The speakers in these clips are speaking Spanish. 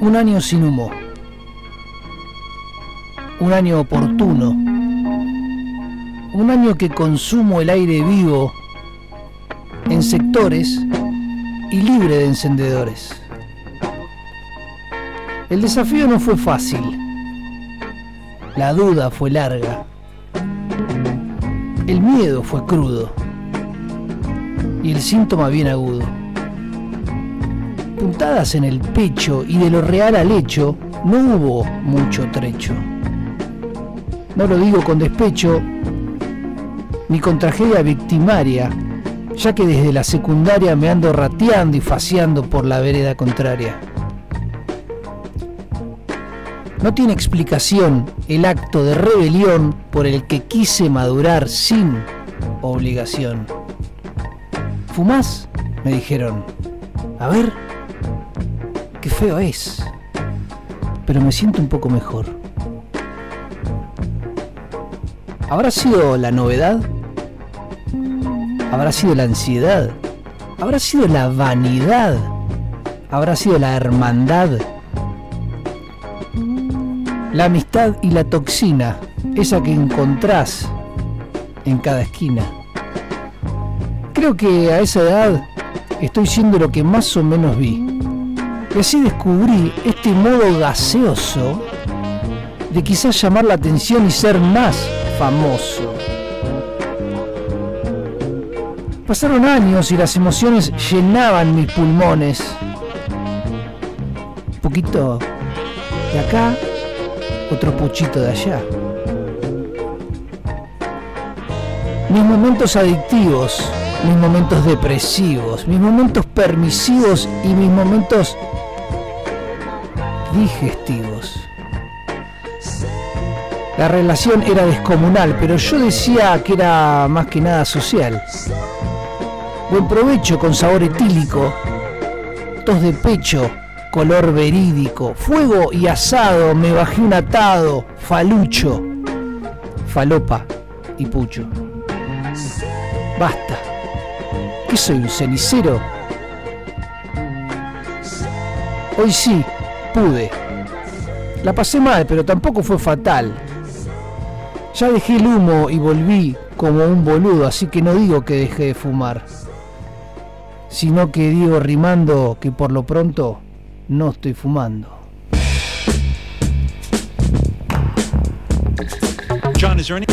Un año sin humo. Un año oportuno. Un año que consumo el aire vivo en sectores y libre de encendedores. El desafío no fue fácil. La duda fue larga. El miedo fue crudo. Y el síntoma bien agudo. Puntadas en el pecho y de lo real al hecho, no hubo mucho trecho. No lo digo con despecho, ni con tragedia victimaria, ya que desde la secundaria me ando rateando y faciando por la vereda contraria. No tiene explicación el acto de rebelión por el que quise madurar sin obligación. ¿Fumás? Me dijeron. A ver, qué feo es. Pero me siento un poco mejor. ¿Habrá sido la novedad? ¿Habrá sido la ansiedad? ¿Habrá sido la vanidad? ¿Habrá sido la hermandad? La amistad y la toxina, esa que encontrás en cada esquina. Creo que a esa edad estoy siendo lo que más o menos vi. Así descubrí este modo gaseoso de quizás llamar la atención y ser más famoso. Pasaron años y las emociones llenaban mis pulmones. Un poquito de acá, otro puchito de allá. Mis momentos adictivos, mis momentos depresivos, mis momentos permisivos y mis momentos digestivos. La relación era descomunal, pero yo decía que era más que nada social. Buen provecho con sabor etílico, tos de pecho, color verídico, fuego y asado, me bajé un atado, falucho, falopa y pucho. Basta. ¿Qué soy un cenicero? Hoy sí, pude. La pasé mal, pero tampoco fue fatal. Ya dejé el humo y volví como un boludo, así que no digo que dejé de fumar, sino que digo rimando que por lo pronto no estoy fumando. John?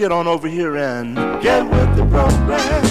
Get on over here and get with the program.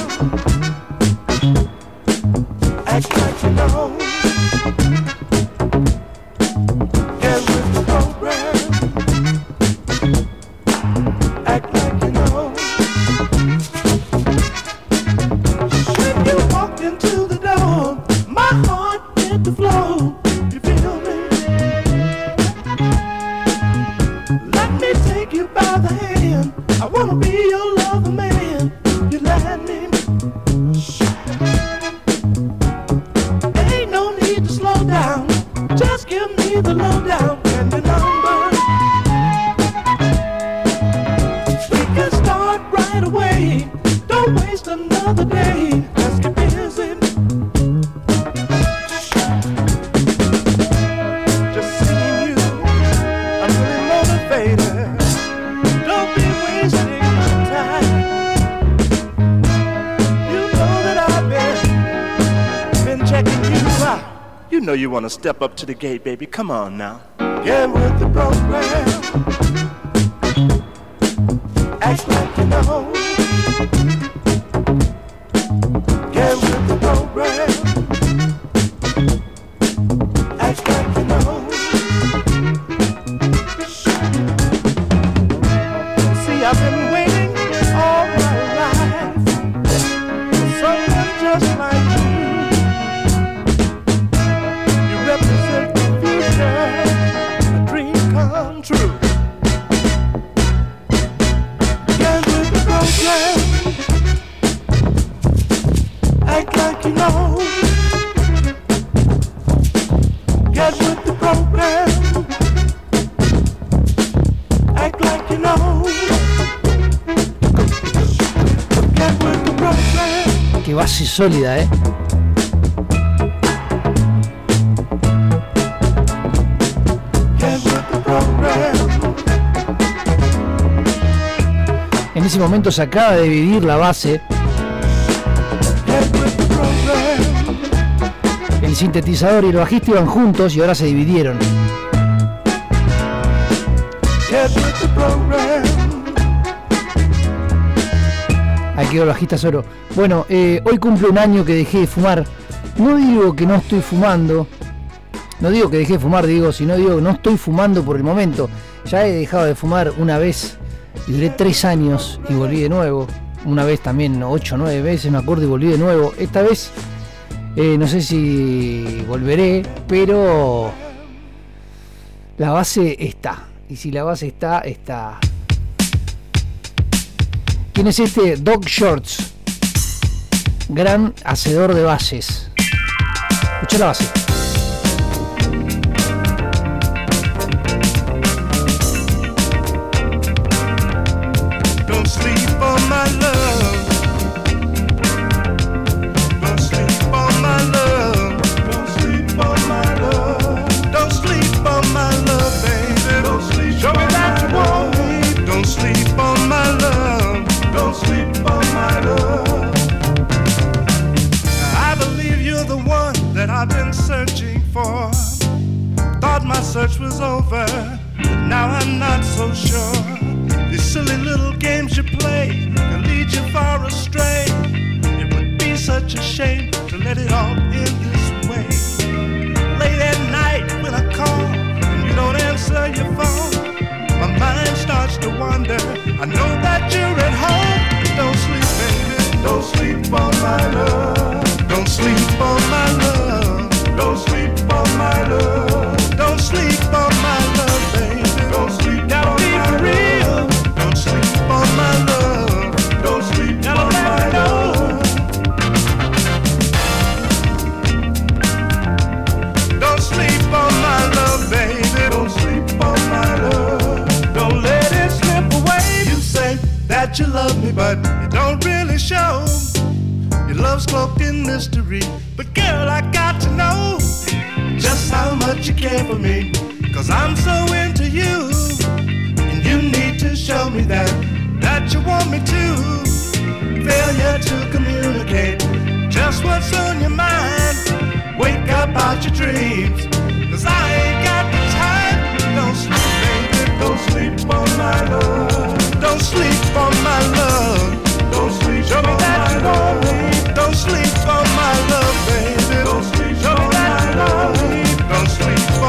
Want to step up to the gate, baby. Come on now. Get with the program. Sólida, ¿eh? En ese momento se acaba de dividir la base. El sintetizador y el bajista iban juntos y ahora se dividieron. Quedó el bajista solo. Bueno, eh, hoy cumple un año que dejé de fumar. No digo que no estoy fumando. No digo que dejé de fumar, digo, sino digo no estoy fumando por el momento. Ya he dejado de fumar una vez. Duré tres años y volví de nuevo. Una vez también, ocho o nueve veces, me acuerdo, y volví de nuevo. Esta vez eh, no sé si volveré, pero la base está. Y si la base está, está. ¿Quién es este? Doc Shorts. Gran hacedor de bases. Escucha la base. My search was over, but now I'm not so sure. These silly little games you play can lead you far astray. It would be such a shame to let it all end this way. Late at night when I call and you don't answer your phone, my mind starts to wander. I know that you're at home. Don't sleep, baby. Don't sleep on my love. Don't sleep on my love. Don't sleep on my love. Mystery. But girl, I got to know just how much you care for me. Cause I'm so into you. And you need to show me that, that you want me to. Failure to communicate just what's on your mind. Wake up out your dreams. Cause I ain't got the time. Don't sleep, baby. Don't sleep on my love. Don't sleep on my love. Don't sleep Show me that you want me. Don't sleep on my love, baby.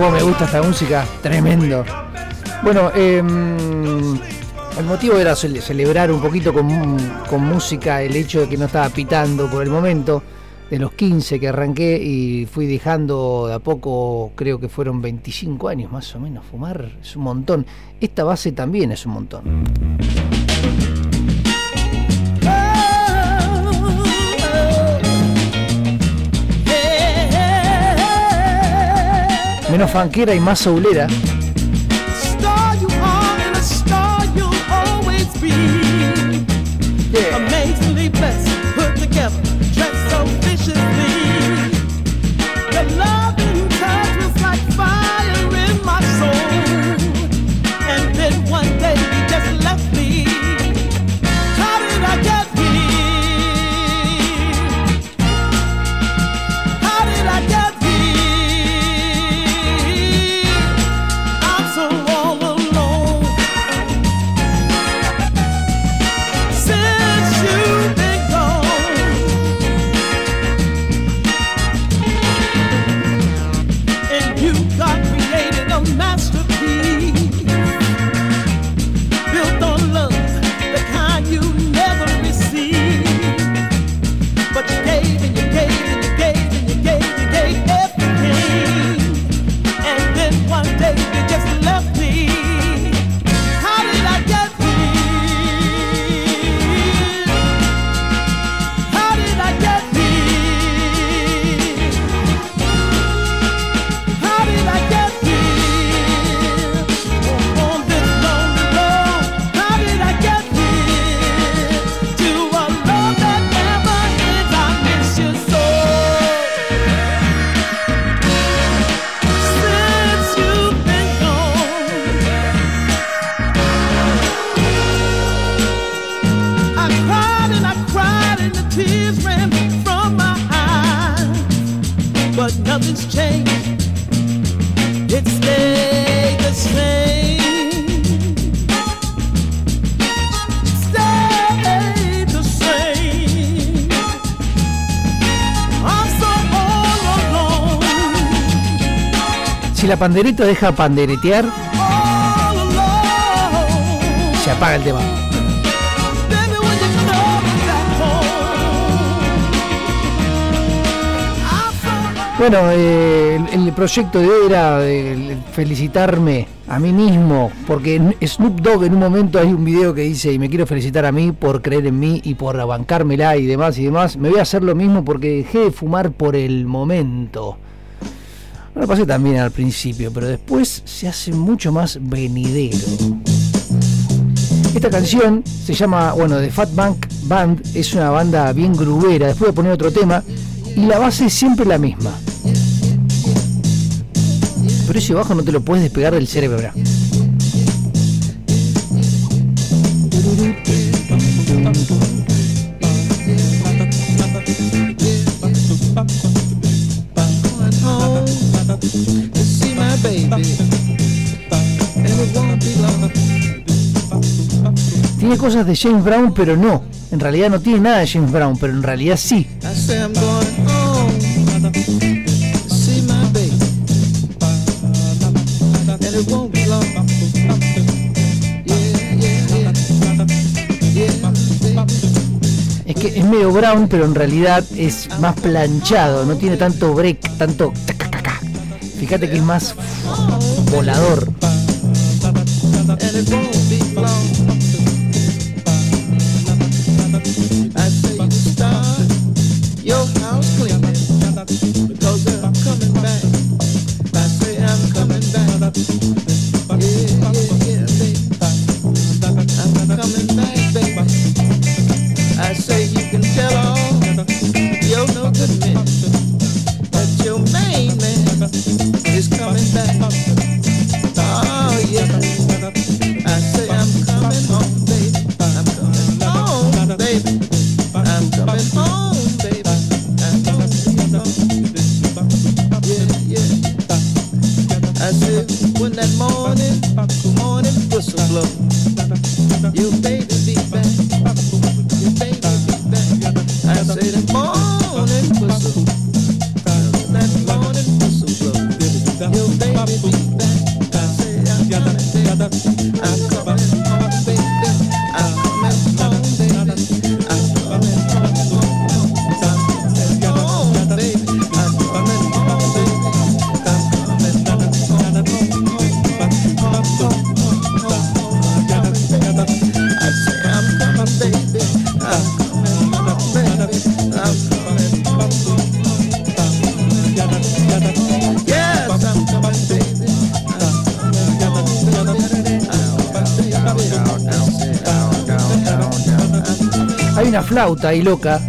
Me gusta esta música, tremendo. Bueno, em, el motivo era cele- celebrar un poquito con, con música el hecho de que no estaba pitando por el momento, de los 15 que arranqué y fui dejando de a poco, creo que fueron 25 años más o menos, fumar es un montón. Esta base también es un montón. menos fanquera y más soulera. panderito deja panderetear, se apaga el tema. Bueno, eh, el, proyecto de hoy era felicitarme a mí mismo, porque en Snoop Dogg en un momento hay un video que dice, y me quiero felicitar a mí por creer en mí y por bancármela y demás y demás. Me voy a hacer lo mismo porque dejé de fumar por el momento pasa también al principio, pero después se hace mucho más venidero. Esta canción se llama, bueno, The Fat Bank Band, es una banda bien grubera, después voy a poner otro tema, y la base es siempre la misma. Pero ese bajo no te lo puedes despegar del cerebro. tiene cosas de James Brown, pero no. En realidad no tiene nada de James Brown, pero en realidad sí. Es que es medio brown, pero en realidad es más planchado, no tiene tanto break, tanto... Fíjate que es más volador. that hustle. Ahí loca.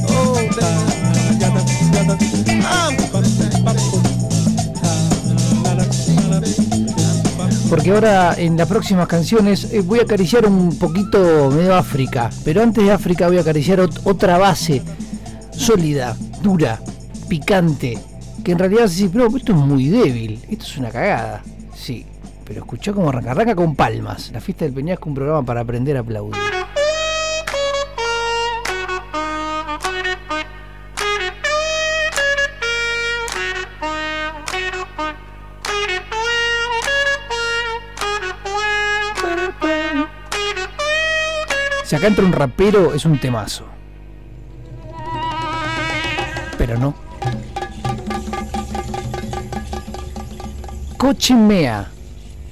Porque ahora en las próximas canciones eh, voy a acariciar un poquito medio África. Pero antes de África voy a acariciar ot- otra base sólida, dura, picante. Que en realidad sí, pero esto es muy débil. Esto es una cagada. Sí, pero escuchá cómo arranca. Arranca con palmas. La fiesta del Peñasco, un programa para aprender a aplaudir. Si acá entra un rapero, es un temazo. Pero no. Cochimea.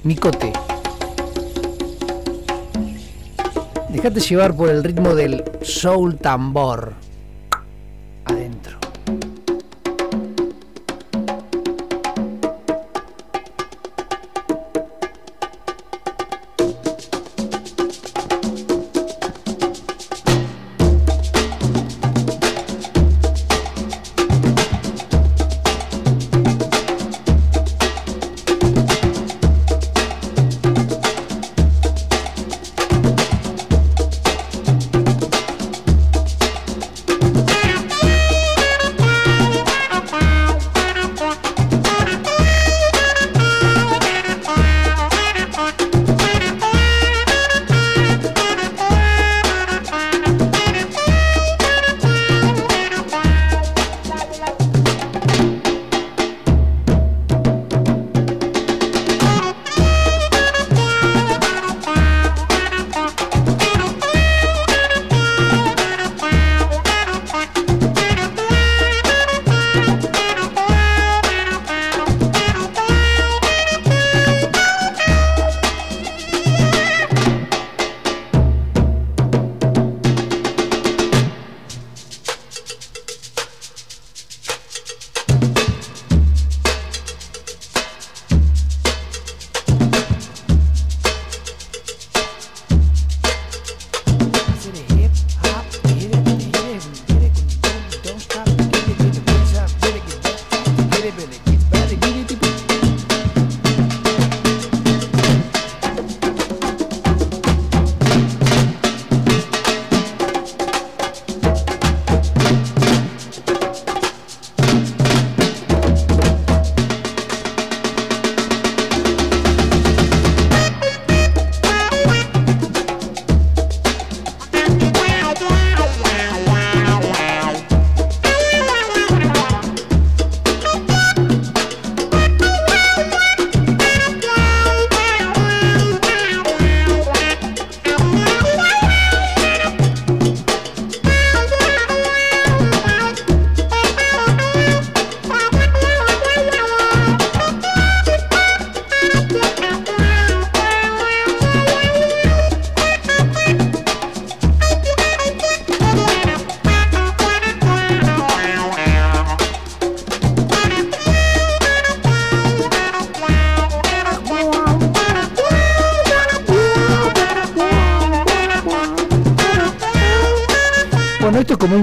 Nicote. Déjate llevar por el ritmo del soul tambor.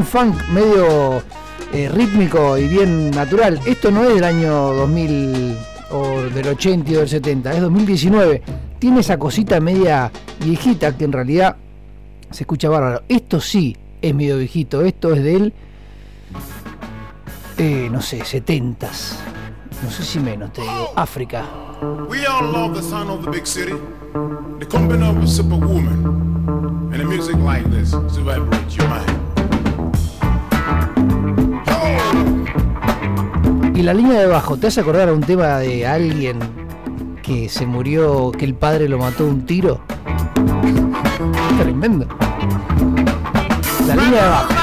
Funk medio eh, rítmico y bien natural. Esto no es del año 2000 o del 80 o del 70, es 2019. Tiene esa cosita media viejita que en realidad se escucha bárbaro. Esto sí es medio viejito, esto es del, eh, no sé, 70s. No sé si menos, te digo. África. We all love the sound of the big city, the company of a superwoman, and the music like this to vibrate your mind. La línea de bajo, ¿te hace acordar a un tema de alguien que se murió, que el padre lo mató un tiro? Tremendo. La línea de bajo.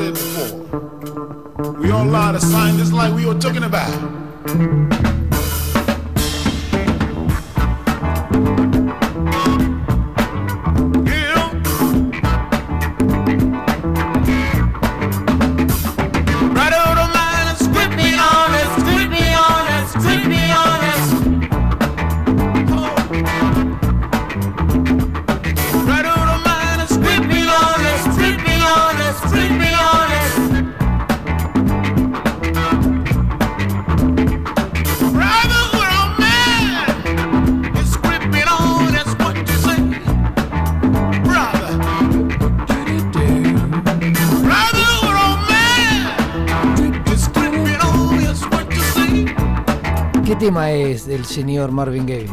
said before. We all lie to scientists like we were talking about. Es del señor Marvin Gaye?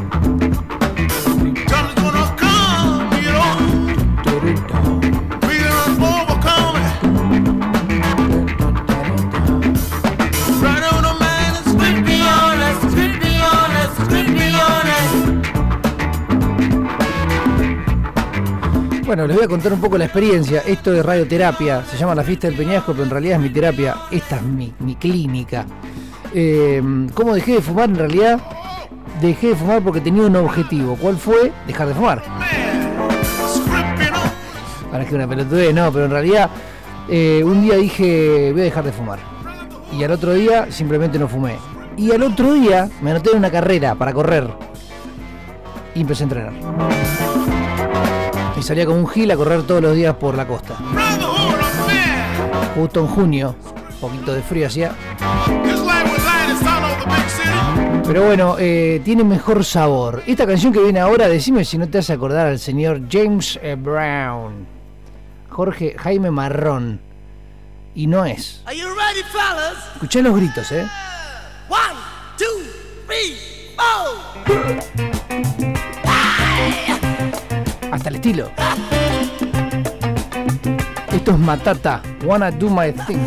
Bueno, les voy a contar un poco la experiencia. Esto de radioterapia, se llama la fiesta del peñasco, pero en realidad es mi terapia. Esta es mi clínica. Eh, ¿Cómo dejé de fumar? En realidad, dejé de fumar porque tenía un objetivo. ¿Cuál fue? Dejar de fumar. Para que una pelotudez, no, pero en realidad, eh, un día dije, voy a dejar de fumar. Y al otro día, simplemente no fumé. Y al otro día, me anoté en una carrera para correr. Y empecé a entrenar. Y salía con un gil a correr todos los días por la costa. Justo en junio, un poquito de frío hacía. Pero bueno, eh, tiene mejor sabor. Esta canción que viene ahora, decime si no te hace acordar al señor James eh, Brown. Jorge Jaime Marrón. Y no es. Are you ready, fellas? Escuché los gritos, ¿eh? One, two, three, four. Hasta el estilo. Esto es Matata. Wanna do my thing.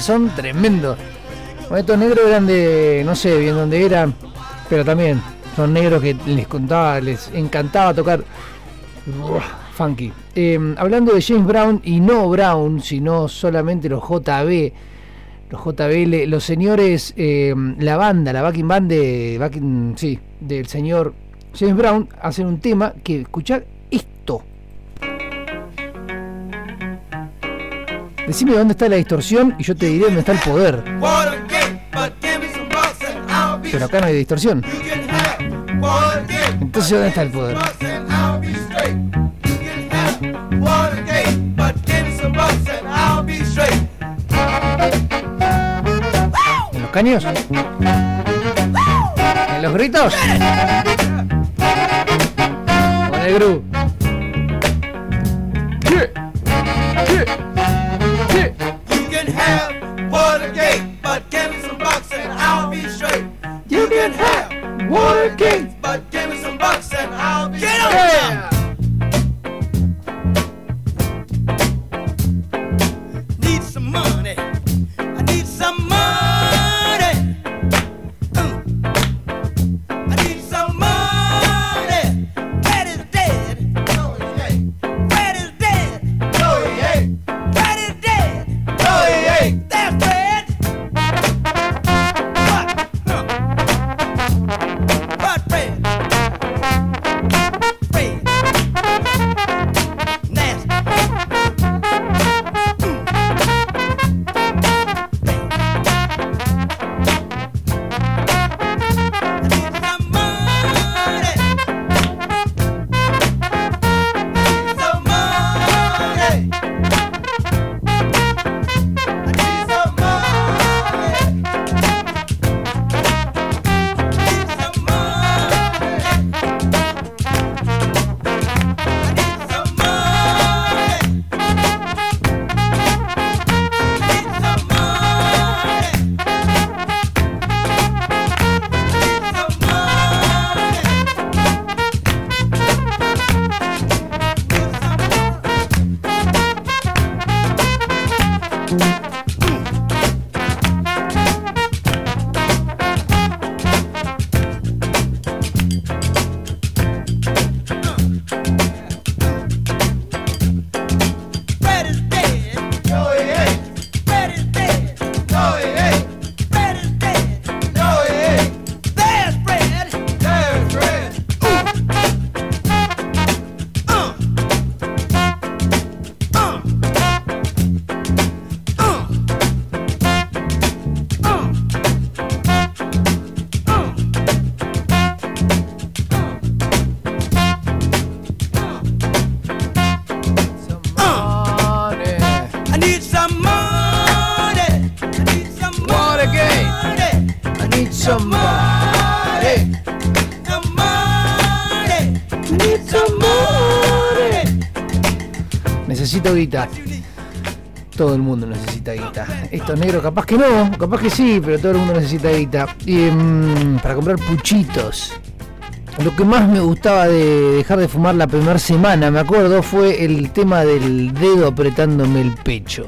son? Tremendo. Bueno, estos negros eran de. no sé bien dónde eran, pero también son negros que les contaba, les encantaba tocar. Funky. Eh, hablando de James Brown y no Brown, sino solamente los JB, los JBL, los señores, eh, la banda, la backing band de, backing, sí, del señor James Brown, hacen un tema que, escuchar Decime dónde está la distorsión y yo te diré dónde está el poder. Pero acá no hay distorsión. Entonces, ¿dónde está el poder? ¿En los caños? ¿En los gritos? Con el. Guita. Todo el mundo necesita guita. Estos negros capaz que no, capaz que sí, pero todo el mundo necesita guita. Y, mm, para comprar puchitos. Lo que más me gustaba de dejar de fumar la primera semana, me acuerdo, fue el tema del dedo apretándome el pecho.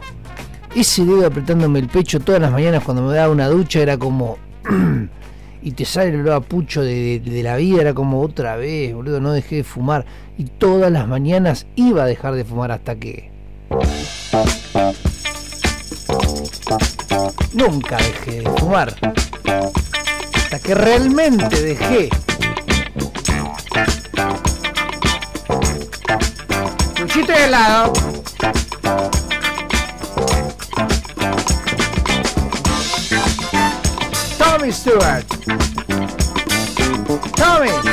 Ese dedo apretándome el pecho todas las mañanas cuando me daba una ducha era como... y te sale el olor pucho de, de- la vida, era como otra vez, boludo, no dejé de fumar. Y todas las mañanas iba a dejar de fumar hasta que... Nunca dejé de fumar. Hasta que realmente dejé. Puchito de helado. Tommy Stewart. Tommy.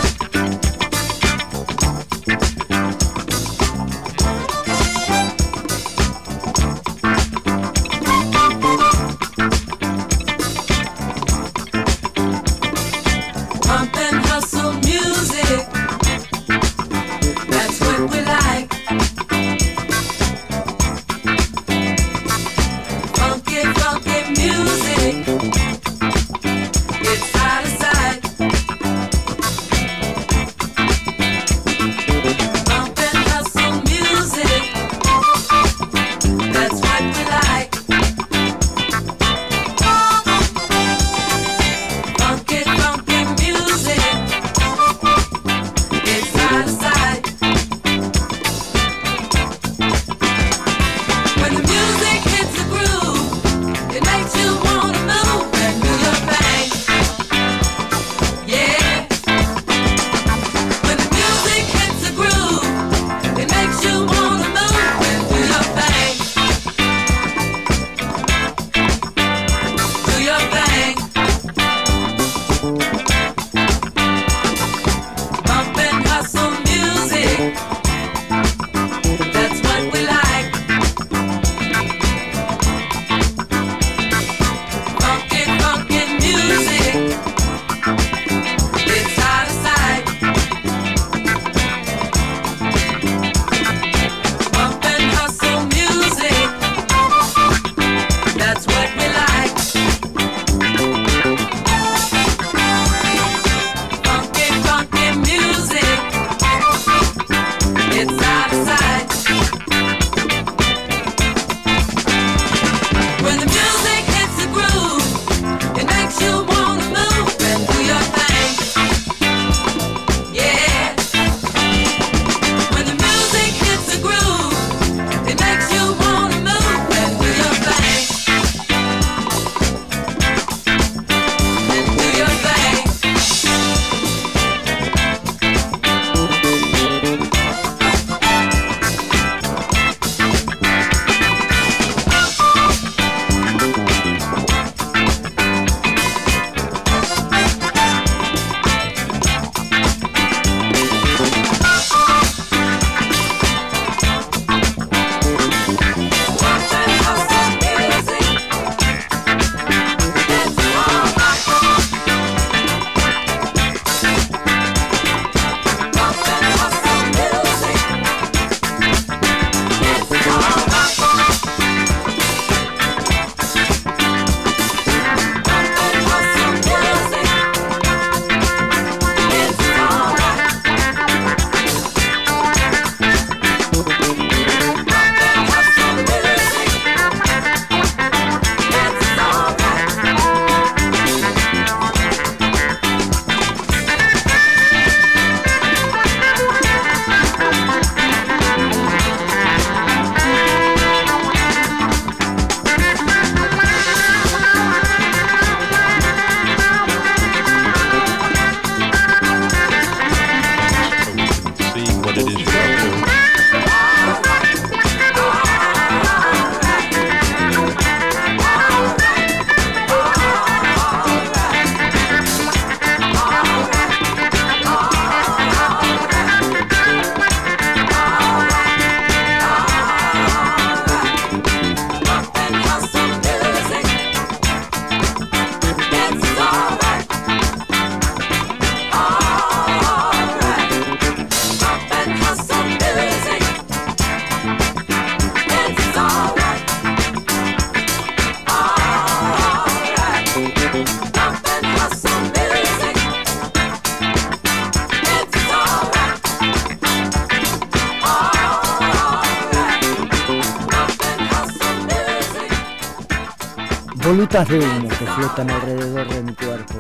De humo que flotan alrededor de mi cuerpo.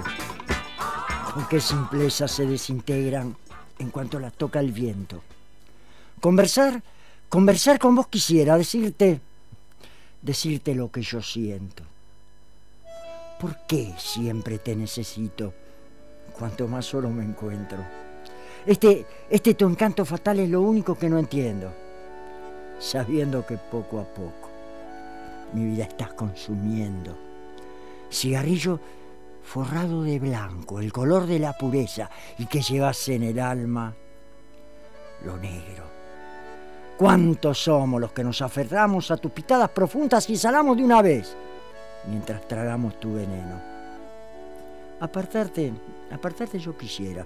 Con qué simpleza se desintegran en cuanto las toca el viento. Conversar, conversar con vos quisiera, decirte, decirte lo que yo siento. ¿Por qué siempre te necesito? Cuanto más solo me encuentro. Este, este tu encanto fatal es lo único que no entiendo. Sabiendo que poco a poco mi vida estás consumiendo. Cigarrillo forrado de blanco, el color de la pureza y que llevas en el alma lo negro. ¿Cuántos somos los que nos aferramos a tus pitadas profundas y salamos de una vez mientras tragamos tu veneno? Apartarte, apartarte yo quisiera,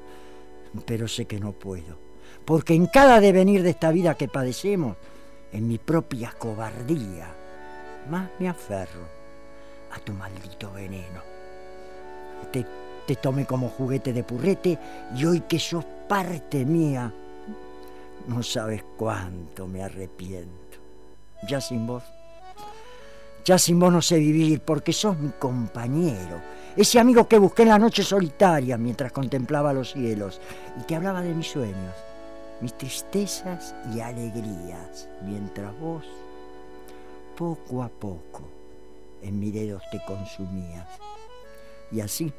pero sé que no puedo, porque en cada devenir de esta vida que padecemos, en mi propia cobardía, más me aferro a tu maldito veneno. Te, te tomé como juguete de purrete y hoy que sos parte mía, no sabes cuánto me arrepiento. Ya sin vos. Ya sin vos no sé vivir porque sos mi compañero. Ese amigo que busqué en la noche solitaria mientras contemplaba los cielos y te hablaba de mis sueños, mis tristezas y alegrías, mientras vos, poco a poco, en mis dedos te consumías. Y así,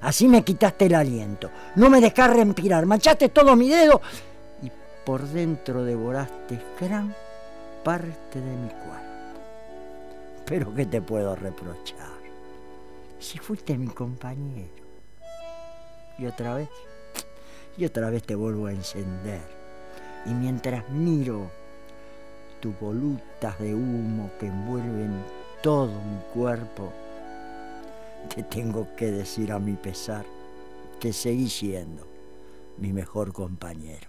así me quitaste el aliento, no me dejás respirar, manchaste todo mi dedo y por dentro devoraste gran parte de mi cuerpo. Pero ¿qué te puedo reprochar? Si fuiste mi compañero. Y otra vez, y otra vez te vuelvo a encender. Y mientras miro tus volutas de humo que envuelven todo mi cuerpo, te tengo que decir a mi pesar que seguí siendo mi mejor compañero.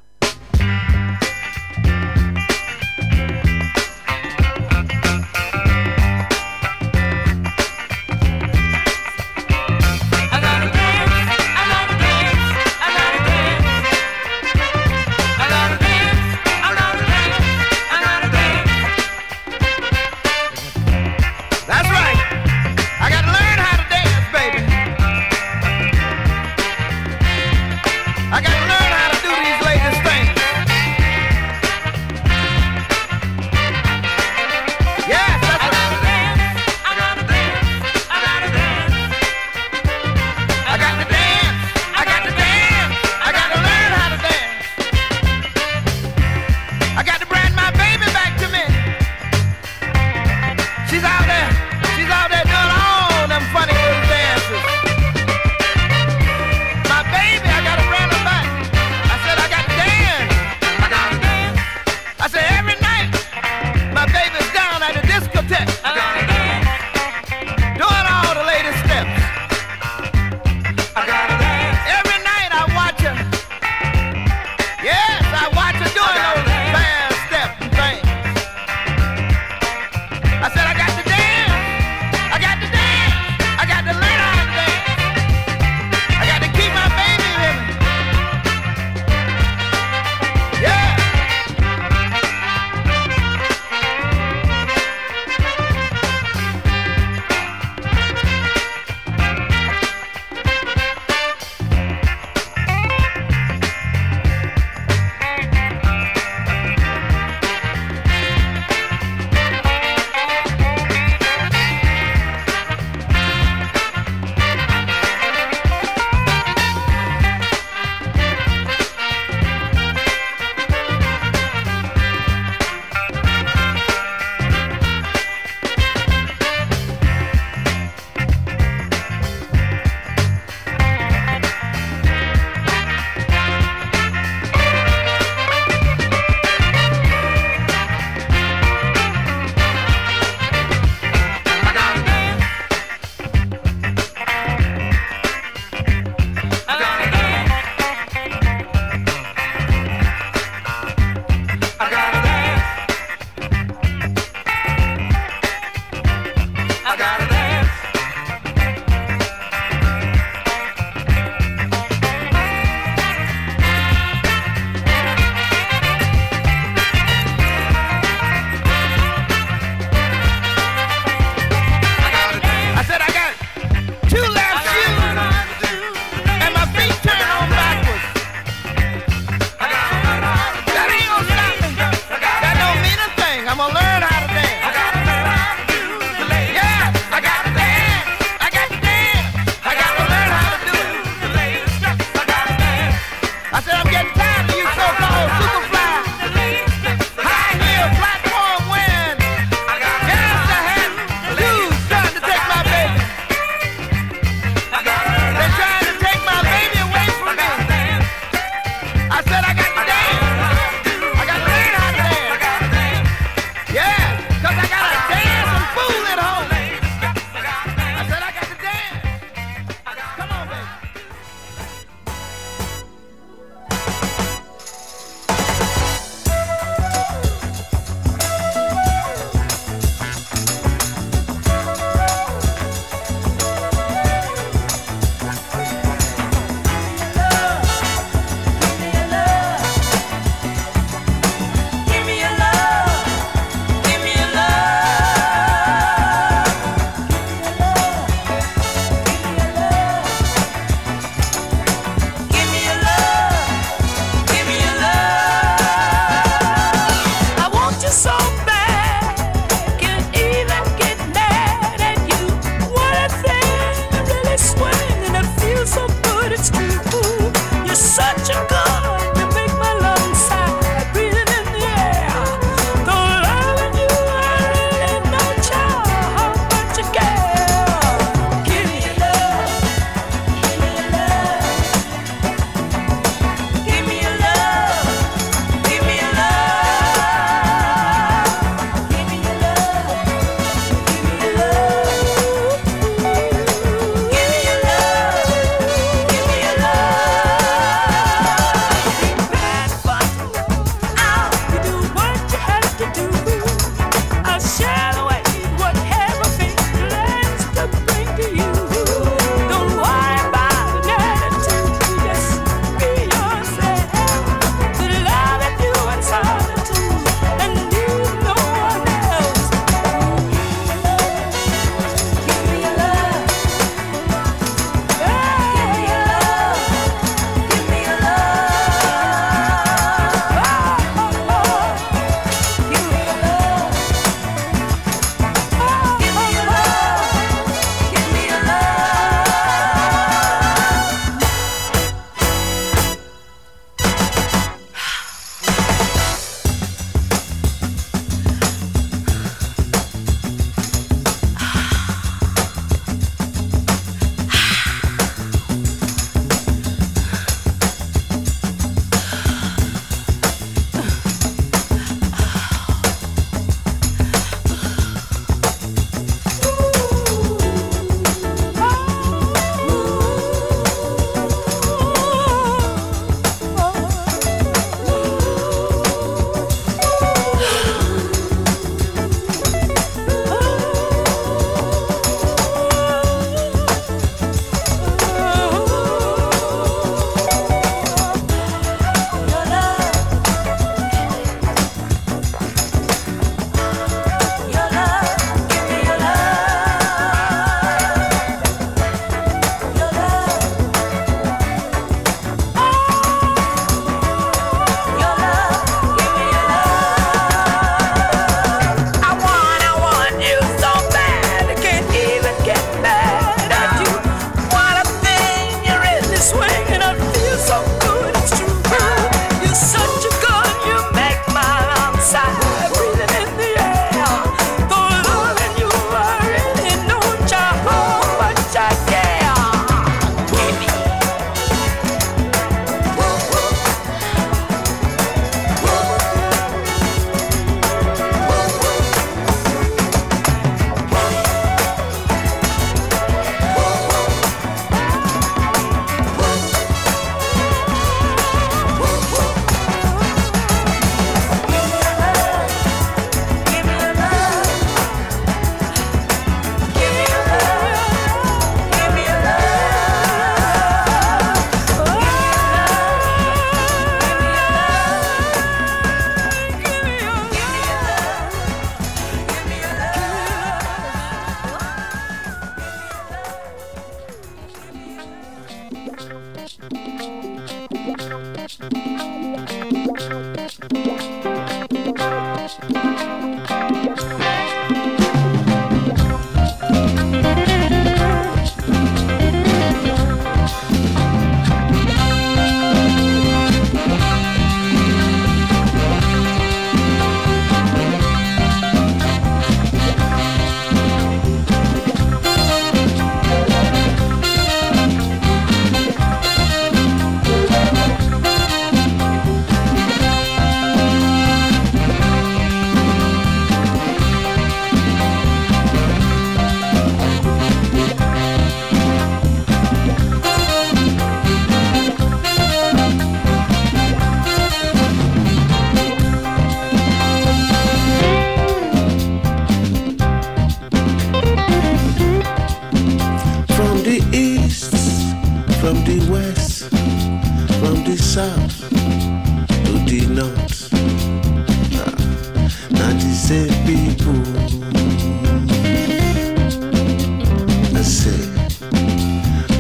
Same people.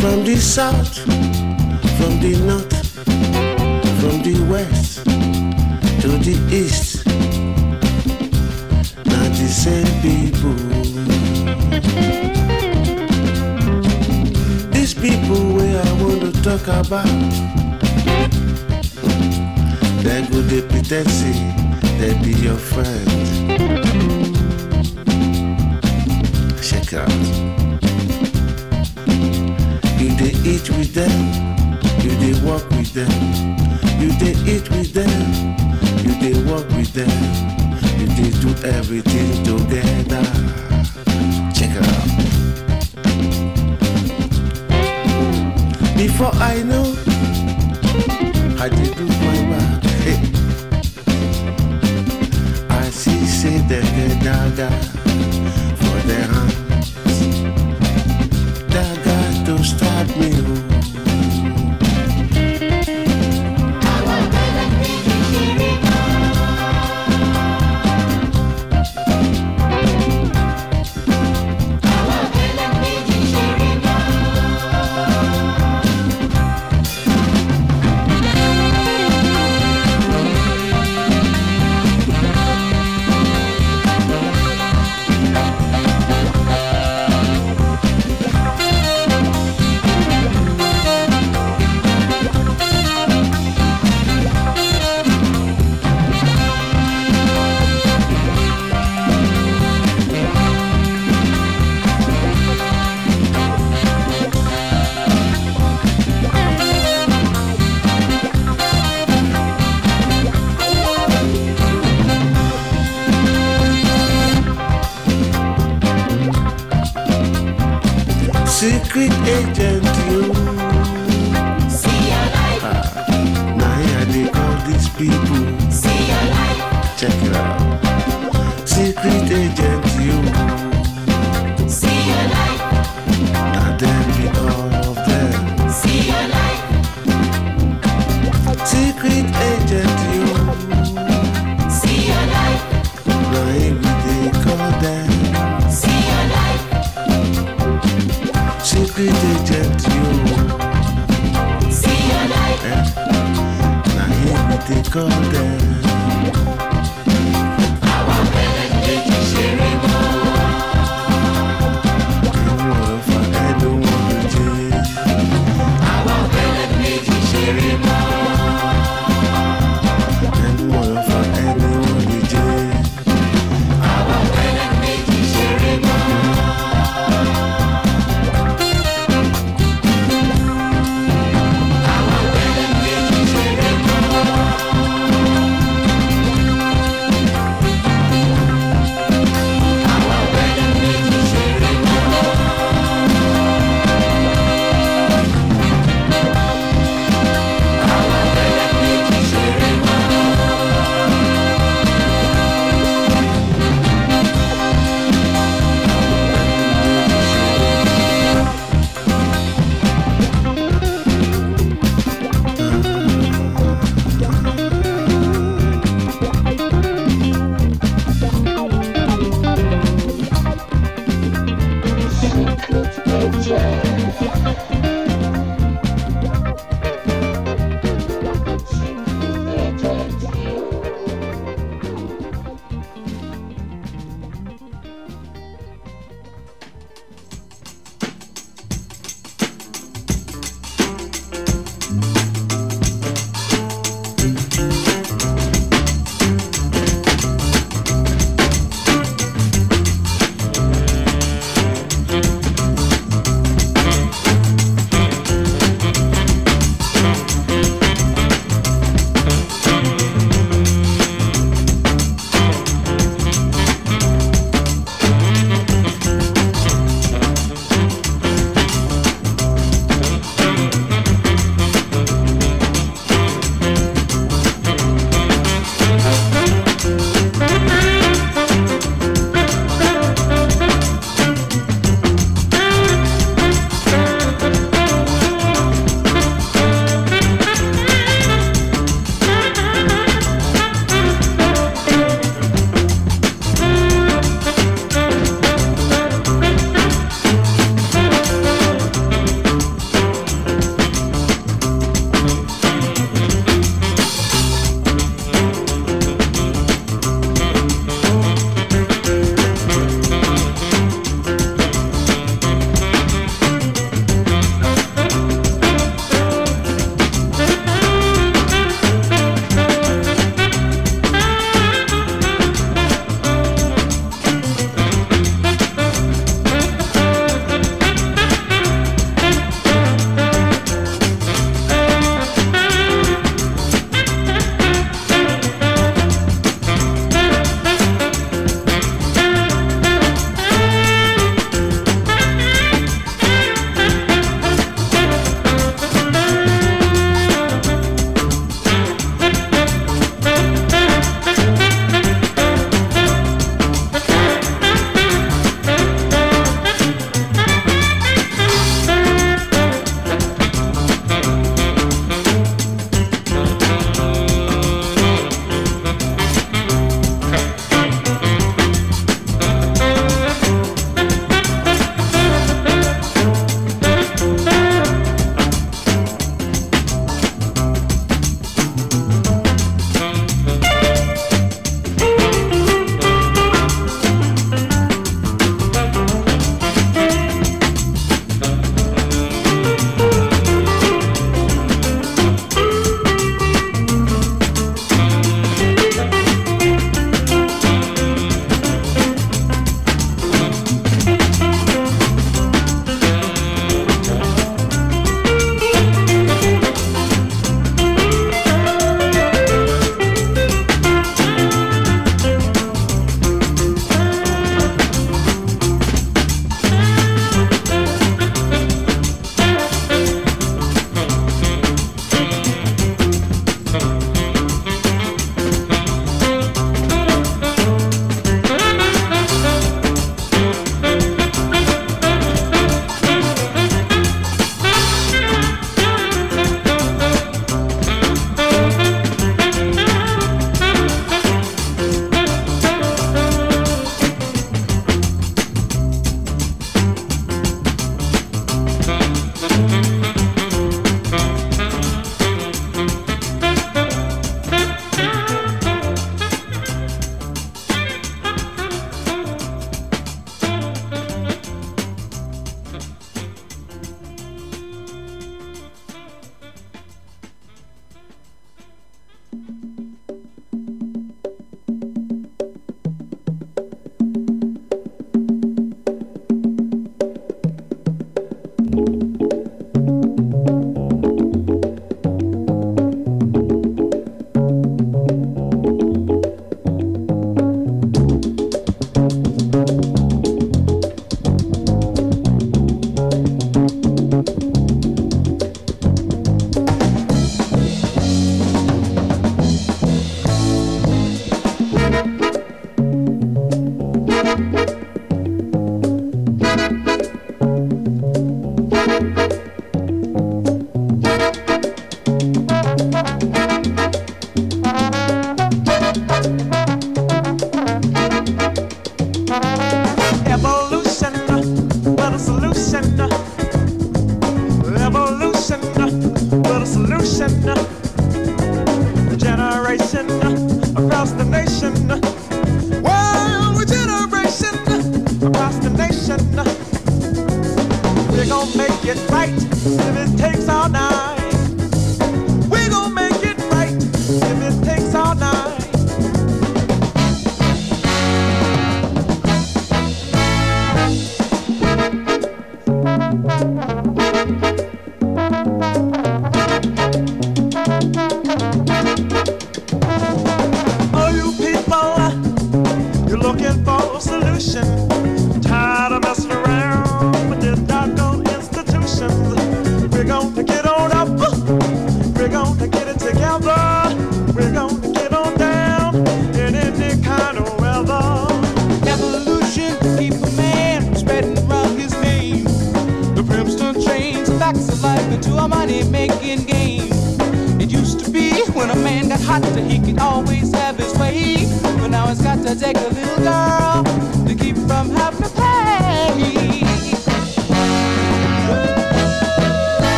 From the south, from the north, from the west to the east. The same people. These people where I want to talk about, they go they pretend they be your friend. Check out. You they eat with them, you they walk with them, you they eat with them, you they walk with them, you they do everything together. Check out. Before I know, I did do my back. Hey. the dagger for the hands. Dagger to stab me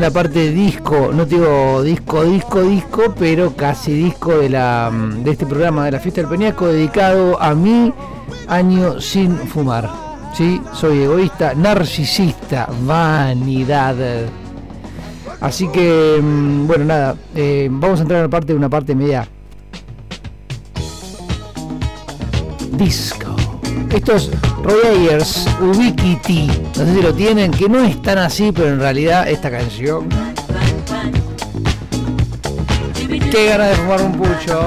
en la parte disco, no digo disco, disco, disco, pero casi disco de la mm, de este programa de la fiesta del Peñasco dedicado a mi año sin fumar. ¿sí? Soy egoísta, narcisista, vanidad. Así que, mm, bueno, nada, eh, vamos a entrar en la parte, una parte media disco. Estos Royers Ubiquiti, no sé si lo tienen, que no es tan así, pero en realidad esta canción. Qué ganas de fumar un pucho.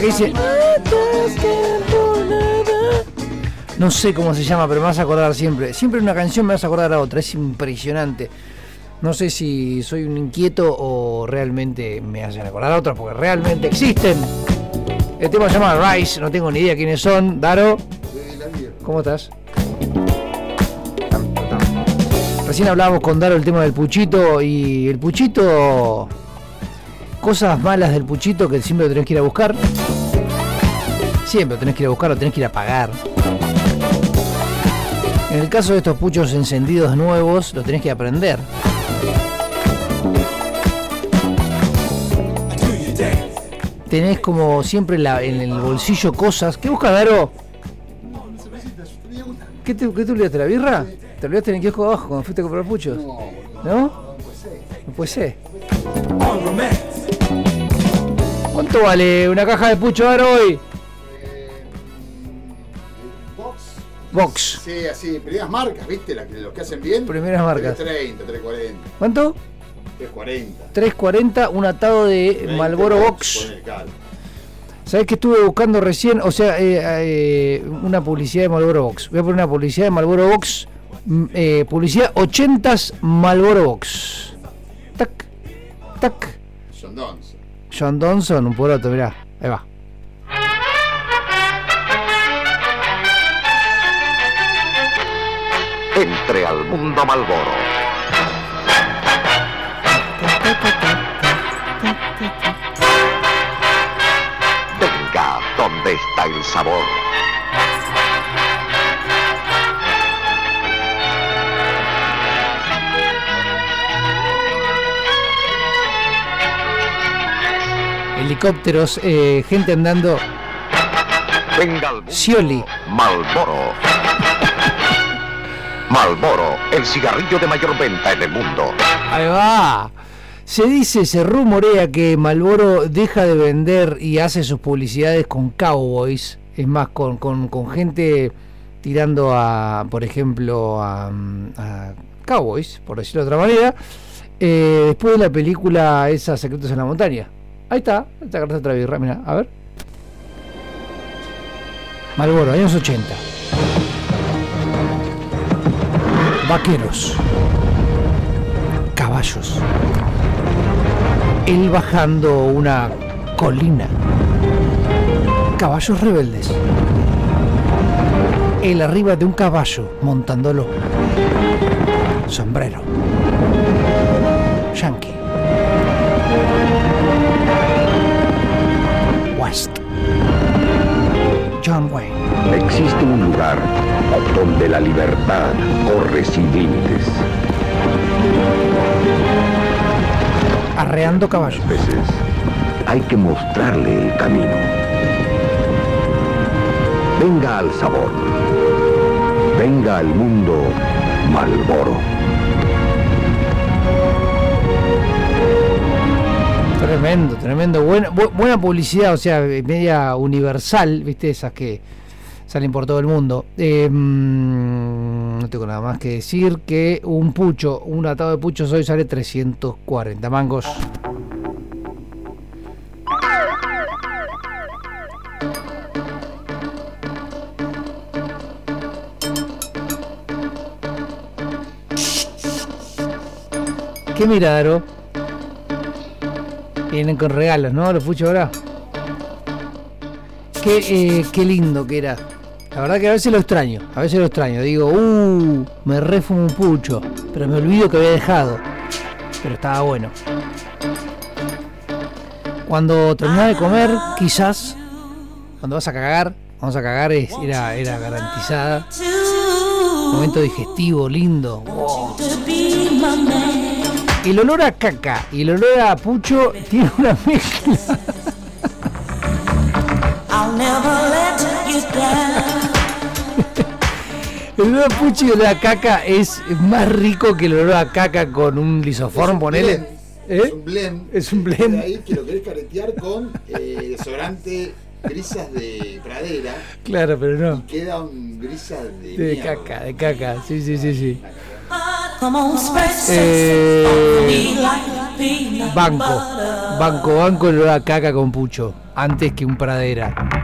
Que dice. No sé cómo se llama, pero me vas a acordar siempre. Siempre una canción me vas a acordar a otra. Es impresionante. No sé si soy un inquieto o realmente me hacen acordar a otra, porque realmente existen. El tema se llama Rise, no tengo ni idea quiénes son. Daro, ¿cómo estás? Recién hablábamos con Daro el tema del puchito y el puchito. Cosas malas del puchito que siempre tenés que ir a buscar. Siempre lo tenés que ir a buscar, lo tenés que ir a pagar. En el caso de estos puchos encendidos nuevos, lo tenés que aprender. Tenés como siempre la- en el bolsillo cosas. ¿Qué buscas, Daro? ¿Qué te, qué te olvidaste? ¿La birra? ¿Te olvidaste en el kiosco abajo cuando fuiste a comprar puchos? ¿No? No puede ser. ¿Cuánto vale una caja de pucho Daro hoy? Box. Sí, así, primeras marcas, ¿viste? La que- los que hacen bien. Primeras marcas. 330, 340. ¿Cuánto? 340. 3.40, un atado de 20 Malboro Box. ¿Sabés que estuve buscando recién? O sea, eh, eh, una publicidad de Malboro Box. Voy a poner una publicidad de Malboro Box. mm, eh, publicidad 80s Malboro Box. Tac, tac. John Donson. John Donson, un poroto, mirá. Ahí va. Entre al mundo Malboro. Venga, ¿dónde está el sabor? Helicópteros, eh, gente andando. Venga al mundo. Malboro. Malboro, el cigarrillo de mayor venta en el mundo. Ahí va. Se dice, se rumorea que Malboro deja de vender y hace sus publicidades con cowboys. Es más, con, con- gente tirando a, por ejemplo, a, a cowboys, por decirlo de otra manera. eh, después de la película esa Secretos en la Montaña. Ahí está, te agarraste otra birra, mira, a ver. Malboro, años 80. Vaqueros. Caballos. Él bajando una colina. Caballos rebeldes. Él arriba de un caballo, montándolo. Sombrero. Yankee. West. John Wayne. Existe un lugar donde la libertad corre sin límites. Arreando caballos. A veces hay que mostrarle el camino. Venga al sabor. Venga al mundo Malboro. Tremendo, tremendo. Buena, bu- buena publicidad, o sea, media universal, ¿viste? Esas que salen por todo el mundo. Eh, mm, no tengo nada más que decir que un pucho, un atado de puchos hoy sale 340 mangos. ¿Qué miradero? Vienen con regalos, ¿no? Los puchos ahora. Qué, eh, qué lindo que era. La verdad que a veces lo extraño, a veces lo extraño. Digo, uh, me refumo un pucho, pero me olvido que había dejado. Pero estaba bueno. Cuando terminaba de comer, quizás, cuando vas a cagar, vamos a cagar, es- era, era garantizada. Momento digestivo, lindo. El olor a caca y el olor a pucho tiene una mezcla. El olor a pucho y el olor a caca es más rico que el olor a caca con un lisoform, ponele. ¿Eh? Es un blend. Es un blend. De ahí que lo querés caretear con eh, desodorante grisas de pradera. Claro, pero no. Queda un grisa de, De mierda. caca, de caca. Sí, sí, sí, sí. Eh, Banco. Banco, banco el olor a caca con pucho. Antes que un pradera.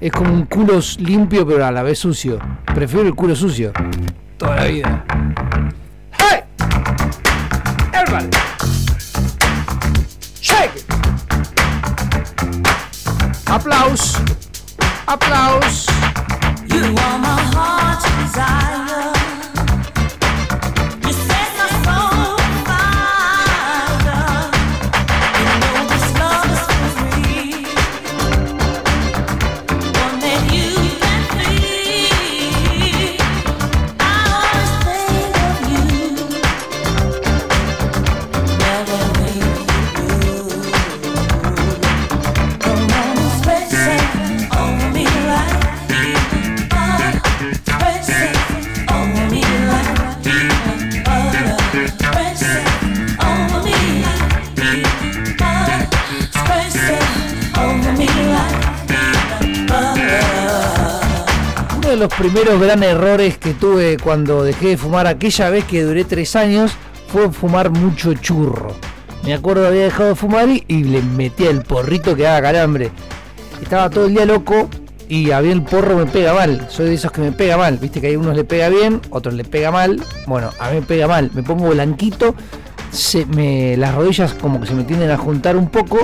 Es como un culo limpio pero a la vez sucio. Prefiero el culo sucio. Toda la vida. ¡Hey! Everybody. Shake it. Aplaus. Aplaus. You are my heart's desire. Los primeros gran errores que tuve cuando dejé de fumar aquella vez que duré tres años fue fumar mucho churro. Me acuerdo había dejado de fumar y, le metía el porrito que haga calambre. Estaba todo el día loco y a mí el porro me pega mal. Soy de esos que me pega mal. Viste que hay unos le pega bien, otros le pega mal. Bueno, a mí me pega mal. Me pongo blanquito, se me, las rodillas como que se me tienden a juntar un poco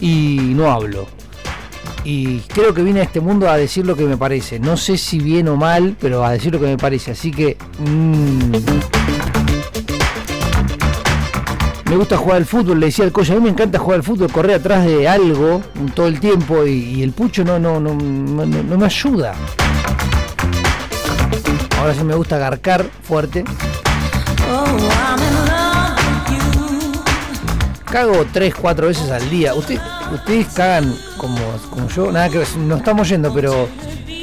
y no hablo. Y creo que vine a este mundo a decir lo que me parece. No sé si bien o mal, pero a decir lo que me parece. Así que... mm, me gusta jugar al fútbol, le decía al coche, a mí me encanta jugar al fútbol, correr atrás de algo todo el tiempo y, el pucho no, no, no, no, me ayuda. Ahora sí me gusta garcar fuerte. Cago tres, cuatro veces al día. Usted, ustedes cagan como, como yo, nada que ver, no estamos yendo, pero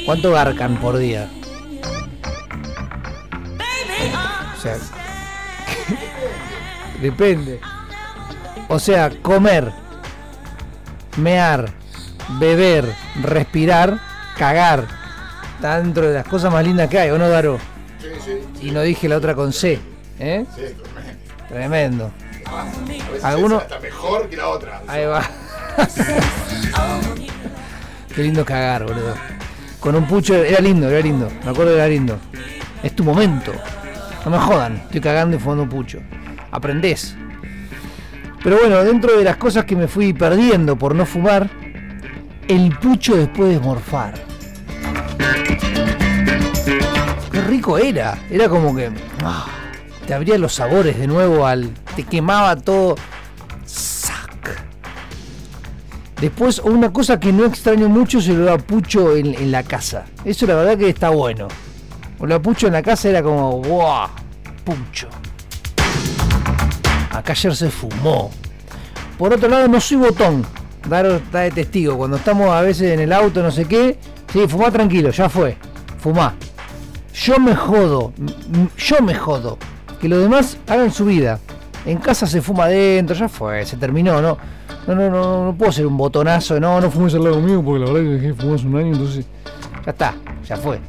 ¿cuánto garcan por día? O sea, depende. O sea, comer, mear, beber, respirar, cagar. Está dentro de las cosas más lindas que hay, ¿o no, Daro? Sí, sí. Y no dije la otra con C, ¿eh? Sí, tremendo. Tremendo. A veces Alguno- está mejor que la otra. Ahí va. Qué lindo cagar, boludo. Con un pucho era lindo, era lindo. Me acuerdo que era lindo. Es tu momento. No me jodan. Estoy cagando y fumando un pucho. Aprendés. Pero bueno, dentro de las cosas que me fui perdiendo por no fumar, el pucho después de morfar. Qué rico era. Era como que ah, te abría los sabores de nuevo al. te quemaba todo. Después, una cosa que no extraño mucho es el olor a pucho en, en la casa. Eso la verdad que está bueno. Olor a pucho en la casa era como, ¡wow! Pucho. Acá ayer se fumó. Por otro lado, no soy botón. Daro está de testigo. Cuando estamos a veces en el auto, no sé qué. Sí, fumá tranquilo, ya fue. Fumá. Yo me jodo. Yo me jodo. Que los demás hagan su vida. En casa se fuma adentro, ya fue, se terminó, no. No, no, no, no puedo ser un botonazo, no, no fumes al lado mío porque la verdad que dejé de fumar hace un año, entonces. Ya está, ya fue.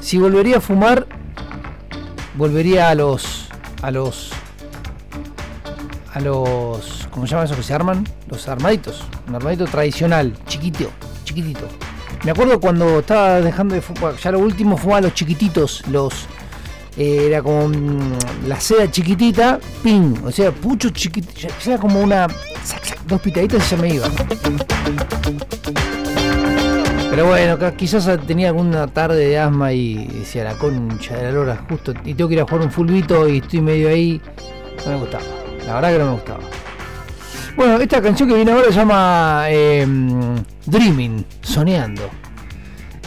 Si volvería a fumar, volvería a los. a los. a los. ¿cómo se llama eso que se arman? Los armaditos. Un armadito tradicional, chiquito, chiquitito. Me acuerdo cuando estaba dejando de fumar, ya lo último fumaba los chiquititos, los. eh, era como la seda chiquitita, ping, o sea, pucho chiquitito, era como una. dos pitaditas y ya me iba. Pero bueno, quizás tenía alguna tarde de asma y decía la concha de la lora, justo, y tengo que ir a jugar un fulbito y estoy medio ahí. No me gustaba, la verdad que no me gustaba. Bueno, esta canción que viene ahora se llama eh, Dreaming, Soñando.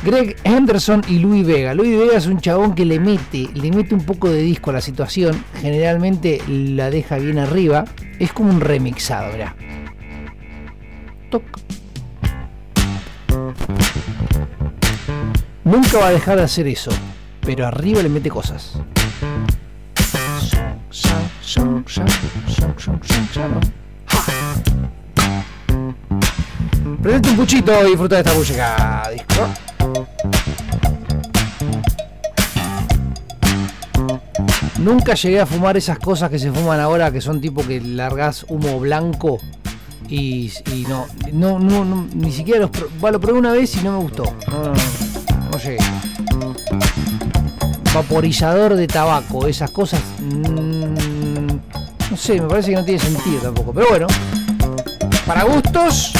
Greg Henderson y Louis Vega. Louis Vega es un chabón que le mete, le mete un poco de disco a la situación. Generalmente la deja bien arriba. Es como un remixado, mirá. Toc. Nunca va a dejar de hacer eso, pero arriba le mete cosas. Prendete un puchito y disfruta de esta música. Disco. Nunca llegué a fumar esas cosas que se fuman ahora, que son tipo que largas humo blanco y, no, no, ni siquiera los bueno, lo probé una vez y no me gustó. No llegué. Vaporizador de tabaco, esas cosas. mm, no sé, me parece que no tiene sentido tampoco. Pero bueno, para gustos.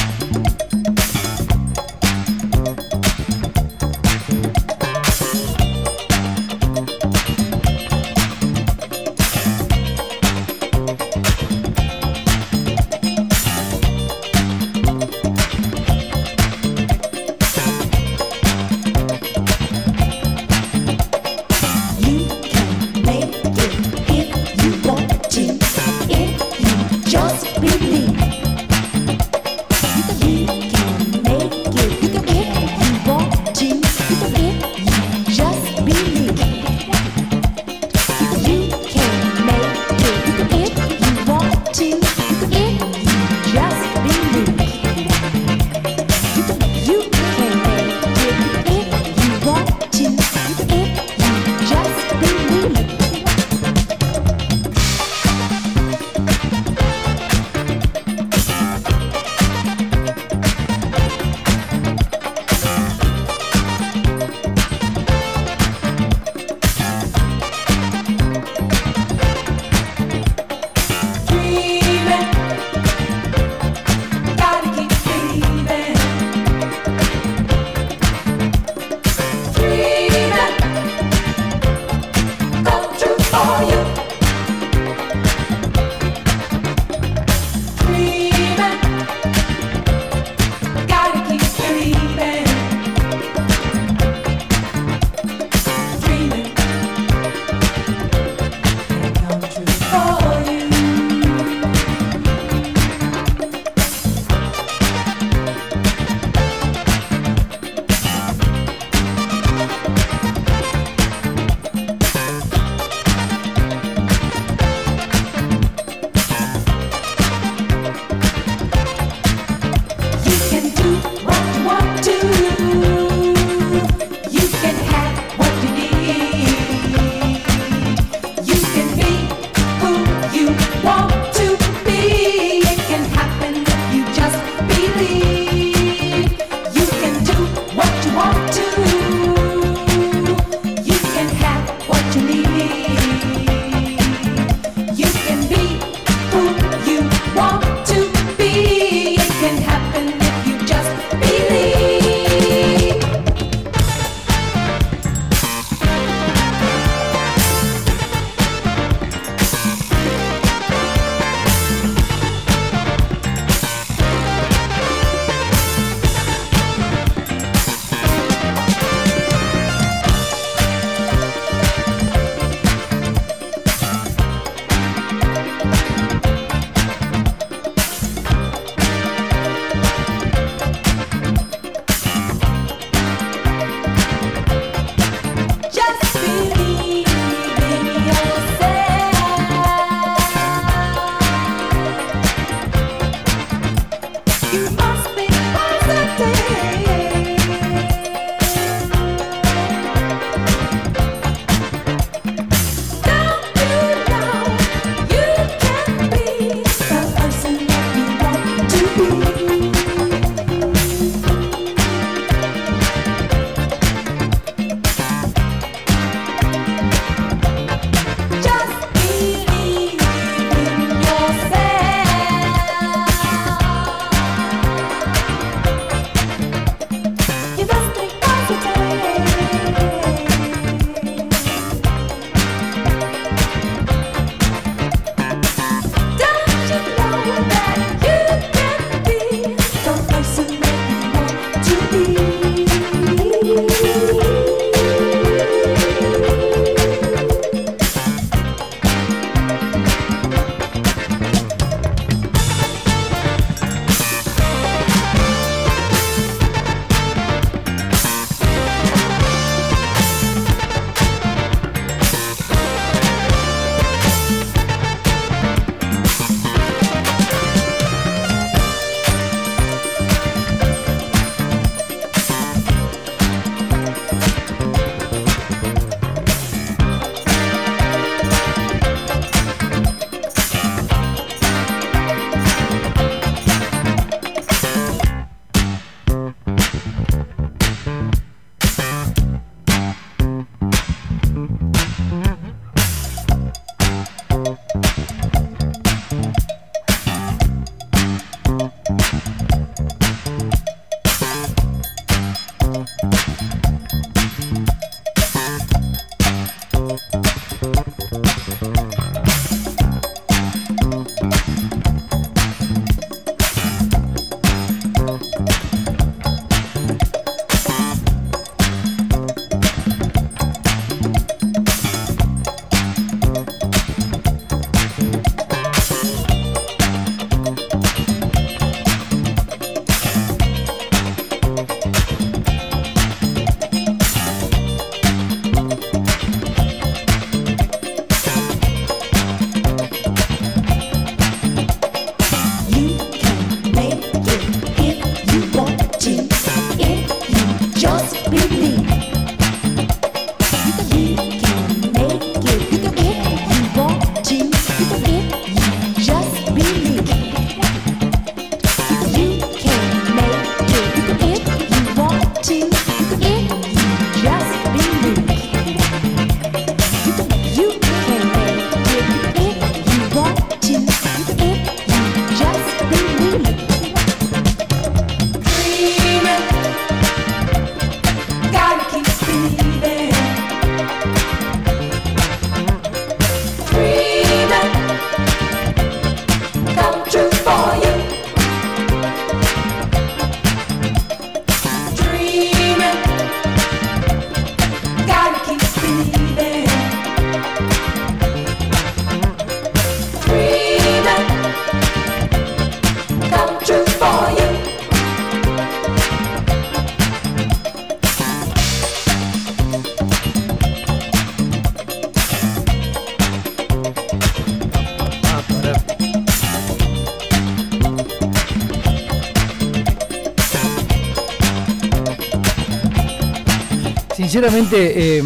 Sinceramente, eh,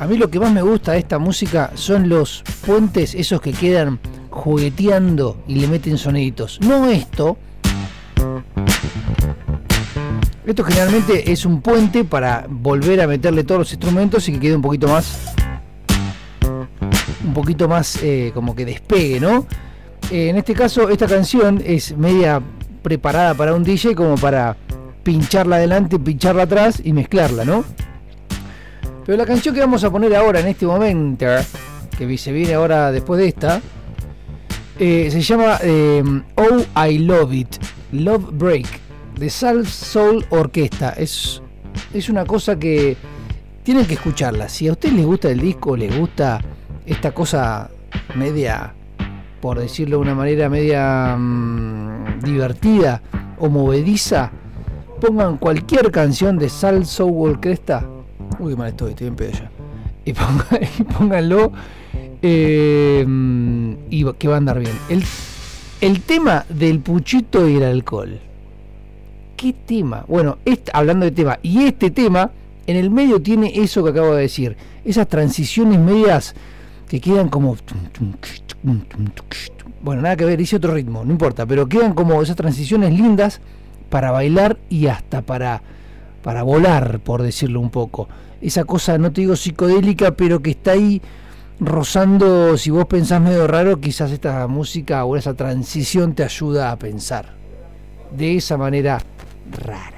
a mí lo que más me gusta de esta música son los puentes, esos que quedan jugueteando y le meten soniditos. No esto. Esto generalmente es un puente para volver a meterle todos los instrumentos y que quede un poquito más. Un poquito más eh, como que despegue, ¿no? Eh, en este caso, esta canción es media preparada para un DJ como para pincharla adelante, pincharla atrás y mezclarla, ¿no? Pero la canción que vamos a poner ahora, en este momento, que se viene ahora después de esta, eh, se llama eh, Oh I Love It, Love Break, de Sal Soul Orquesta. Es, es una cosa que tienen que escucharla. Si a ustedes les gusta el disco, les gusta esta cosa media, por decirlo de una manera media mm, divertida o movediza, pongan cualquier canción de Sal Soul Orquesta. Uy, qué mal estoy, estoy en pedo ya. Y, ponga- y pónganlo eh, y que va a andar bien. El, el tema del puchito y el alcohol. ¿Qué tema? Bueno, este- hablando de tema, y este tema en el medio tiene eso que acabo de decir, esas transiciones medias que quedan como... Bueno, nada que ver, dice otro ritmo, no importa, pero quedan como esas transiciones lindas para bailar y hasta para, para volar, por decirlo un poco. Esa cosa, no te digo psicodélica, pero que está ahí rozando, si vos pensás medio raro, quizás esta música o esa transición te ayuda a pensar. De esa manera rara.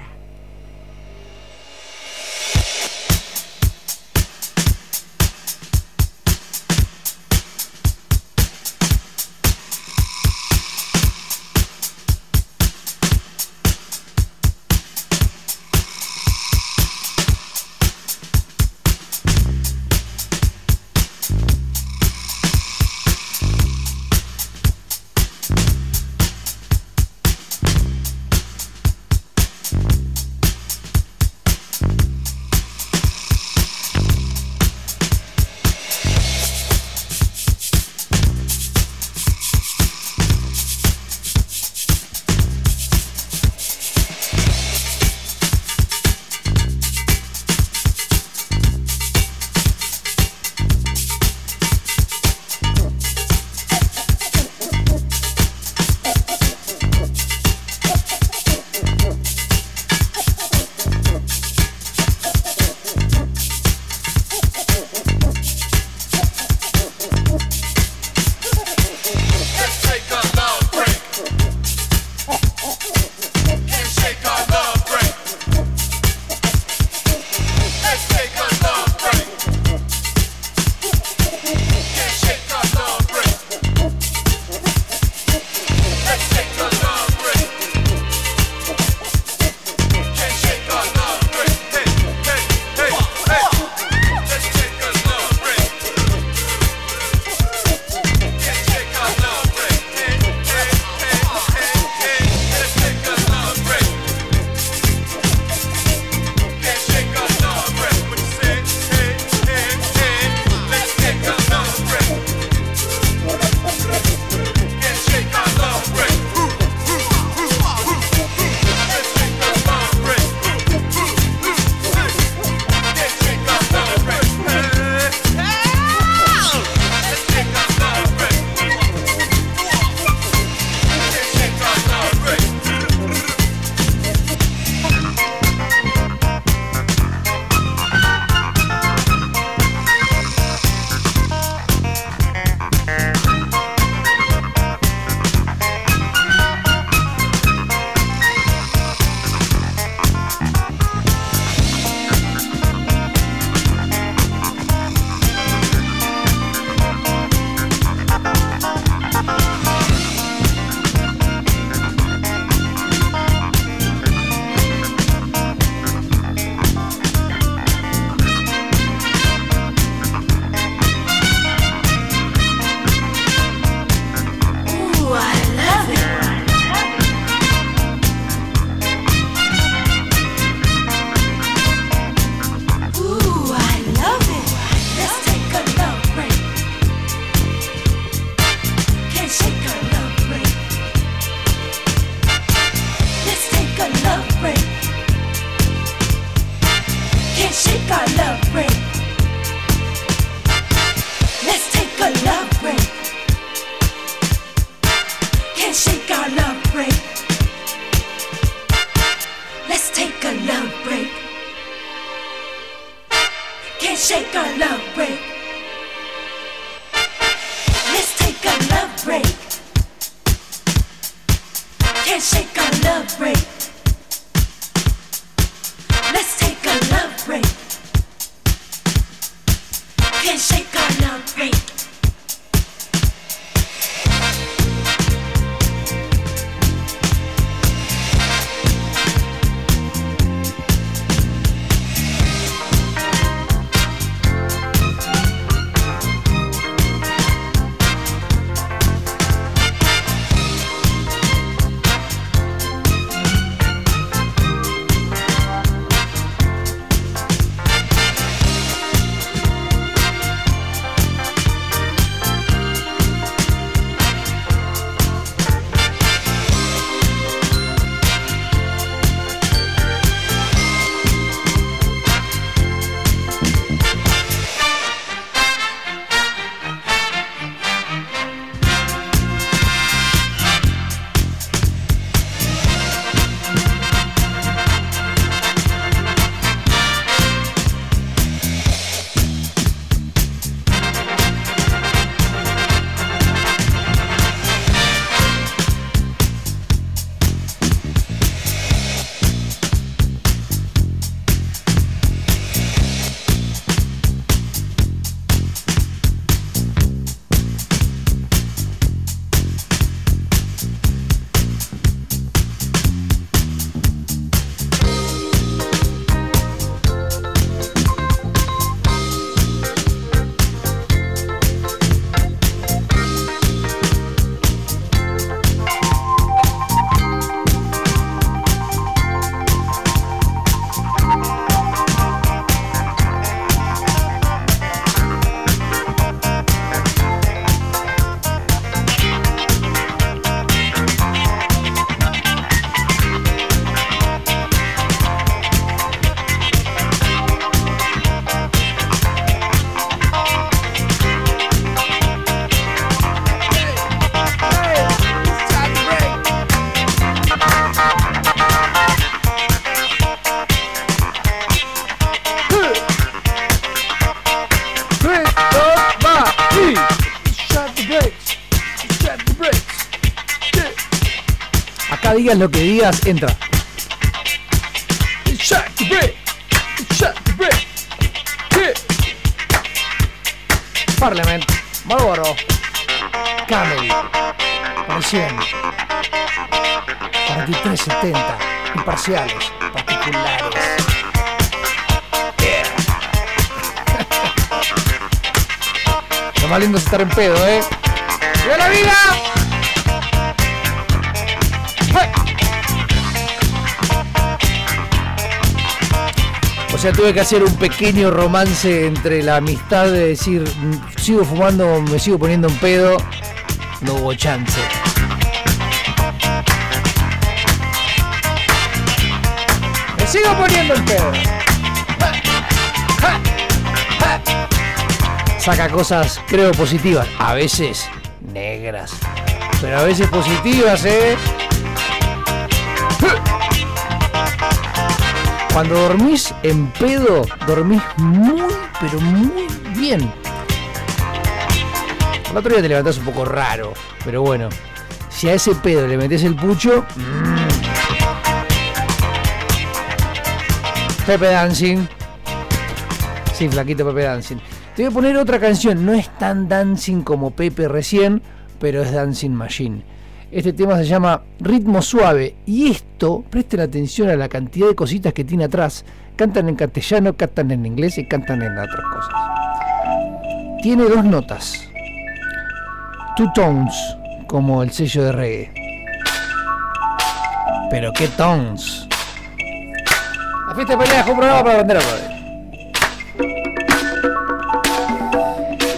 Digas lo que digas, entra. Parliament. Marlboro. Camel. Recién. Para ti 370. Imparciales. Particulares. Lo más lindo es estar en pedo, ¿eh? ¡Viva la vida! Sea, tuve que hacer un pequeño romance entre la amistad de decir, mm, sigo fumando, me sigo poniendo en pedo. No hubo chance. Me sigo poniendo en pedo. Saca cosas, creo, positivas. A veces negras. Pero a veces positivas, ¿eh? Cuando dormís en pedo, dormís muy, pero muy bien. El otro día te levantás un poco raro, pero bueno, si a ese pedo le metes el pucho. mm. Pepe Dancing. Sí, flaquito Pepe Dancing. Te voy a poner otra canción, no es tan dancing como Pepe recién, pero es Dancing Machine. Este tema se llama Ritmo Suave y esto, presten atención a la cantidad de cositas que tiene atrás. Cantan en castellano, cantan en inglés y cantan en otras cosas. Tiene dos notas. Two tones, como el sello de reggae. Pero qué tones. La fiesta de pelea es un programa para vender a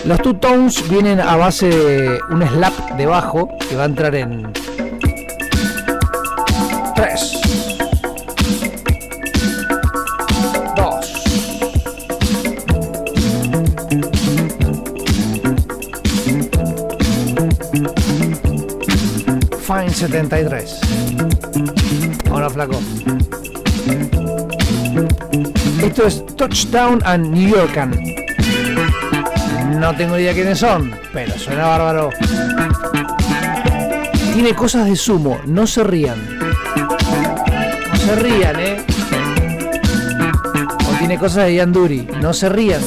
Los two tones vienen a base de un slap de bajo que va a entrar en 3 2 Fine 73 Ahora flaco. Esto es Touchdown and New Yorkan no tengo idea quiénes son, pero suena bárbaro. Tiene cosas de sumo, no se rían. No se rían, ¿eh? O tiene cosas de Yanduri, no se rían.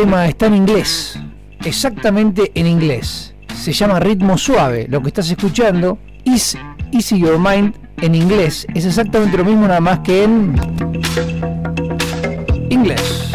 El tema está en inglés, exactamente en inglés. Se llama Ritmo Suave. Lo que estás escuchando is Easy Your Mind en inglés. Es exactamente lo mismo, nada más que en inglés.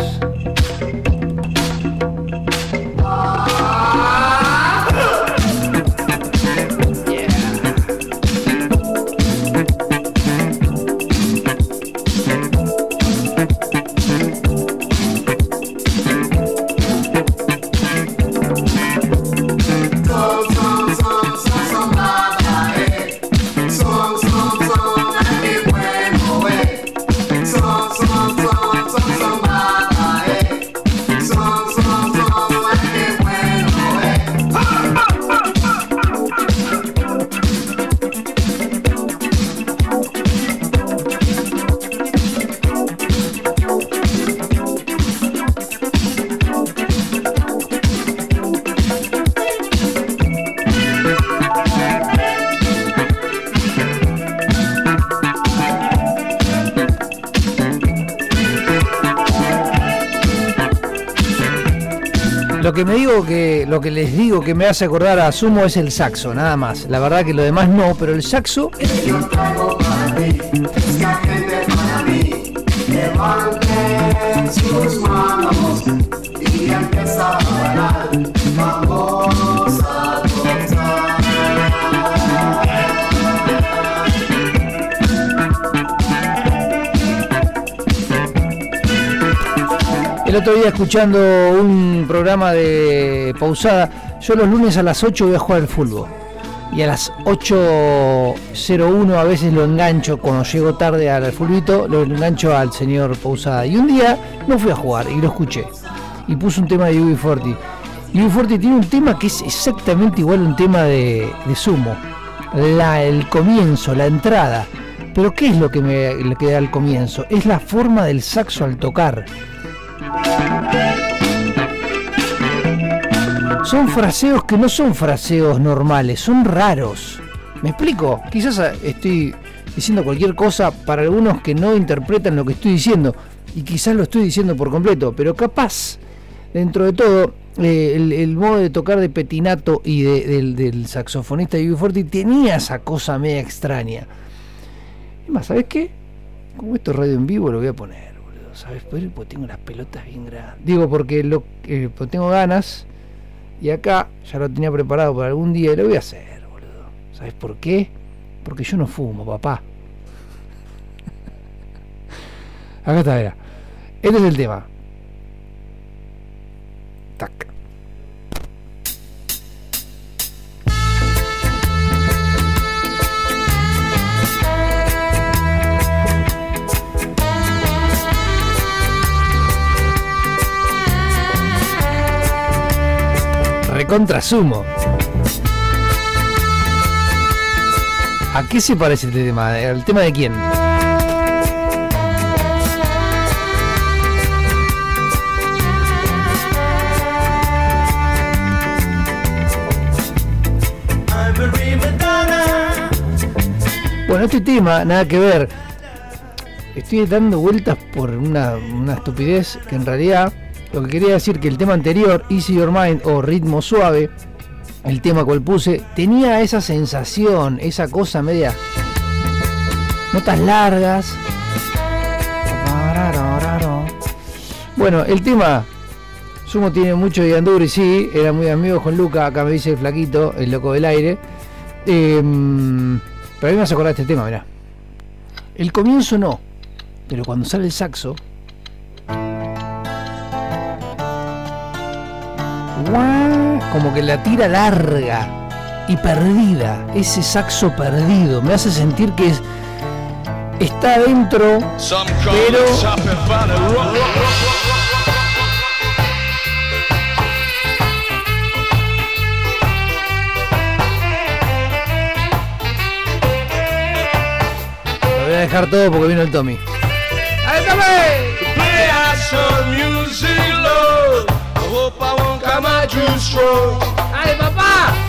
que me digo que, lo que les digo que me hace acordar a Sumo es el saxo, nada más. La verdad que lo demás no, pero el saxo. El otro día escuchando un programa de pausada, yo los lunes a las 8 voy a jugar al fútbol. Y a las 8.01 a veces lo engancho, cuando llego tarde al fulbito, lo engancho al señor Pausada. Y un día no fui a jugar y lo escuché. Y puso un tema de UB40. Y UB40 tiene un tema que es exactamente igual a un tema de, de Sumo. La, el comienzo, la entrada. Pero ¿qué es lo que me lo que da al comienzo? Es la forma del saxo al tocar. Son fraseos que no son fraseos normales, son raros. ¿Me explico? Quizás ah, estoy diciendo cualquier cosa para algunos que no interpretan lo que estoy diciendo. Y quizás lo estoy diciendo por completo, pero capaz, dentro de todo, eh, el, modo de tocar de Petinato y de- del, saxofonista de UB40 tenía esa cosa media extraña. Es más, ¿sabes qué? Como esto es radio en vivo, lo voy a poner. ¿Sabes? Porque tengo las pelotas bien grandes. Digo, porque lo, eh, porque tengo ganas. Y acá ya lo tenía preparado para algún día y lo voy a hacer, boludo. ¿Sabes por qué? Porque yo no fumo, papá. Acá está, mira. Este es el tema. Tac. Recontra sumo. ¿A qué se parece este tema? ¿Al tema de quién? Bueno, este tema, nada que ver. Estoy dando vueltas por una, una estupidez que en realidad lo que quería decir que el tema anterior, Easy Your Mind o Ritmo Suave, el tema cual puse, tenía esa sensación, esa cosa media. Notas largas. Bueno, el tema. Sumo tiene mucho de Anduri, sí, era muy amigo con Luca, acá me dice el flaquito, el loco del aire. Em, pero a mí me hace acordar este tema, mirá. El comienzo no, pero cuando sale el saxo. Como que la tira larga y perdida. Ese saxo perdido. Me hace sentir que es, está dentro, pero lo voy a dejar todo porque vino el Tommy. Play out some music, Lord. I hope I won't come out too strong. Hey, papá!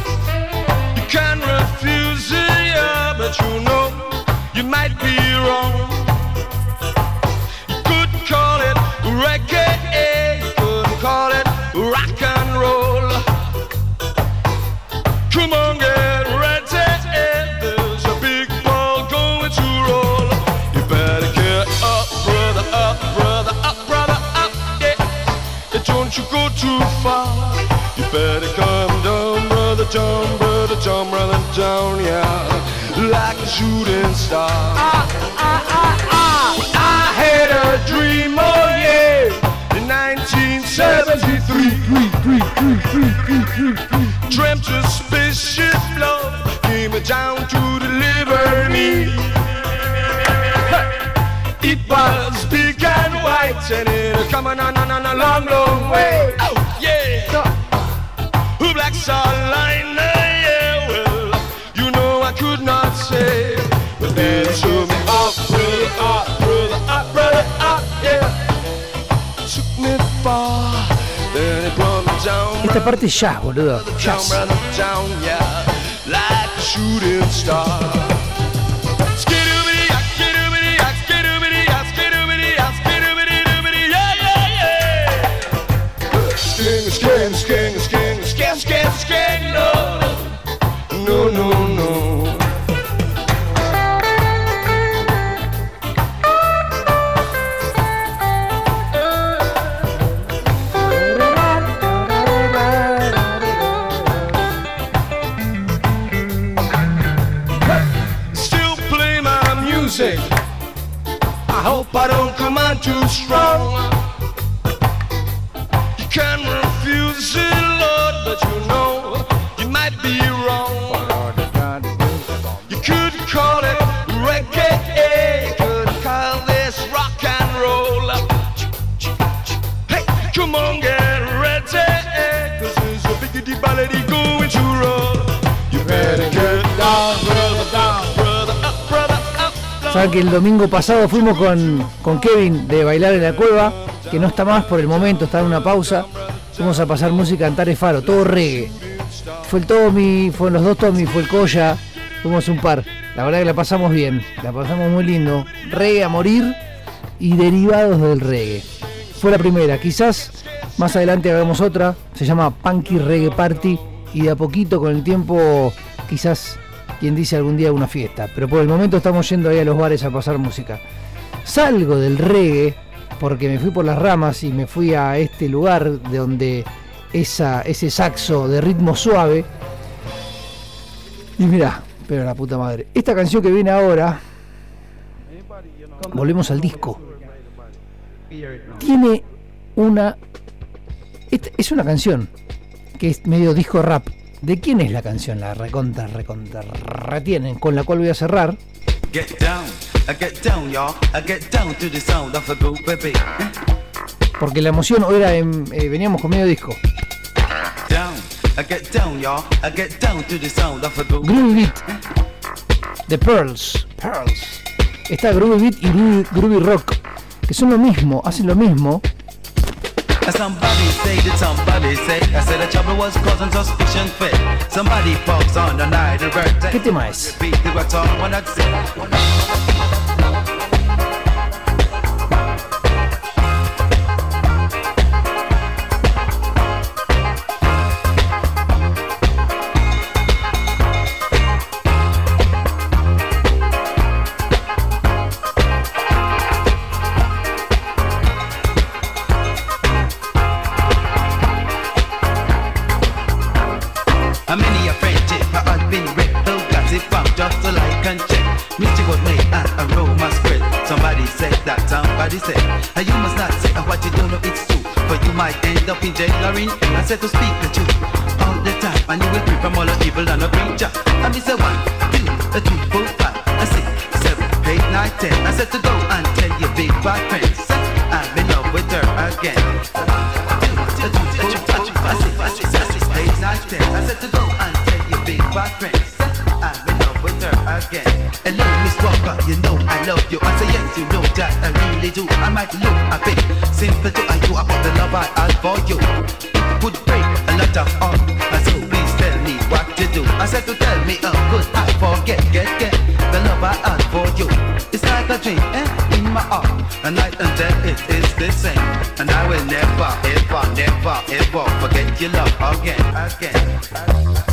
Too far. You better come down, brother, down, brother, down, brother, down, yeah. Like a shooting star. Ah, ah, ah, ah. I had a dream, oh yeah. In 1973. Dreamt a spaceship love came down to deliver me. It was big and white and it coming on, on, on a long, long way. Oh, yeah. Who black liner, yeah, well, you know I could not say. But then it took me up, brother, up, brother, up, brother, up, yeah. Took me far, then it brought me down. Esta parte es jazz, boludo. Down, Jazz. brother, down, yeah, like a shooting star. Too strong. Que el domingo pasado fuimos con, con Kevin de Bailar en la Cueva, que no está más por el momento, está en una pausa. Fuimos a pasar música en Tare Faro, todo reggae. Fue el Tommy, fueron los dos Tommy, fue el Koya, fuimos un par. La verdad que la pasamos bien, la pasamos muy lindo. Reggae a morir y derivados del reggae. Fue la primera, quizás más adelante hagamos otra, se llama Punky Reggae Party y de a poquito con el tiempo quizás quien dice algún día una fiesta, pero por el momento estamos yendo ahí a los bares a pasar música. Salgo del reggae porque me fui por las ramas y me fui a este lugar de donde esa, ese saxo de ritmo suave. Y mirá, pero la puta madre. Esta canción que viene ahora, volvemos al disco. Tiene una. esta- Es una canción que es medio disco rap. ¿De quién es la canción? La recontra, recontra, retienen, con la cual voy a cerrar. Get down, I get down, y'all. I get down to the sound of a groove, baby. Porque la emoción hoy era en- eh, veníamos con medio disco. Down, I get down, y'all. I get down to the sound of a groove. Groovy Beat. The Pearls. Pearls. Está Groovy Beat y Groovy, Groovy Rock. Que son lo mismo, hacen lo mismo. Somebody say that somebody say I said the trouble was causing suspicion fit. Somebody falls on the night of birthday. ¿Qué tema es? Repeat the on what I'd say. Somebody said, and you must not say oh, what you don't know it's true. For you might end up in jail or in hell. I said to speak the truth all the time, and you will free from all the evil and the preacher. And me say one, two, a three, four, five, a six, seven, eight, nine, ten. I said to go and tell your big bad friends, say, I'm in love with her again. I said to go and tell your big bad friends, I'm in love with her again. Hello, Miss Walker, you know I love you. I say you know that I really do. I might look a bit simple to you about the love I have for you. It would break a lot of heart. So please tell me what to do. I said to tell me, oh, good, I forget, get, get the love I have for you. It's like a dream, eh, in my heart. A night and day, it is the same. And I will never, ever, never, ever forget your love again, again. I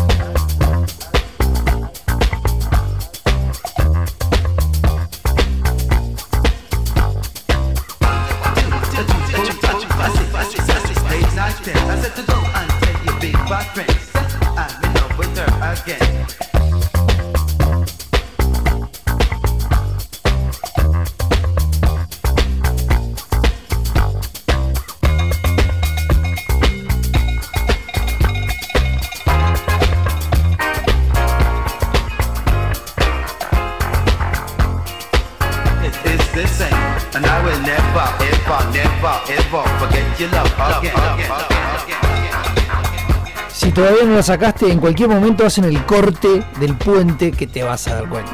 todavía no la sacaste, en cualquier momento hacen el corte del puente que te vas a dar cuenta.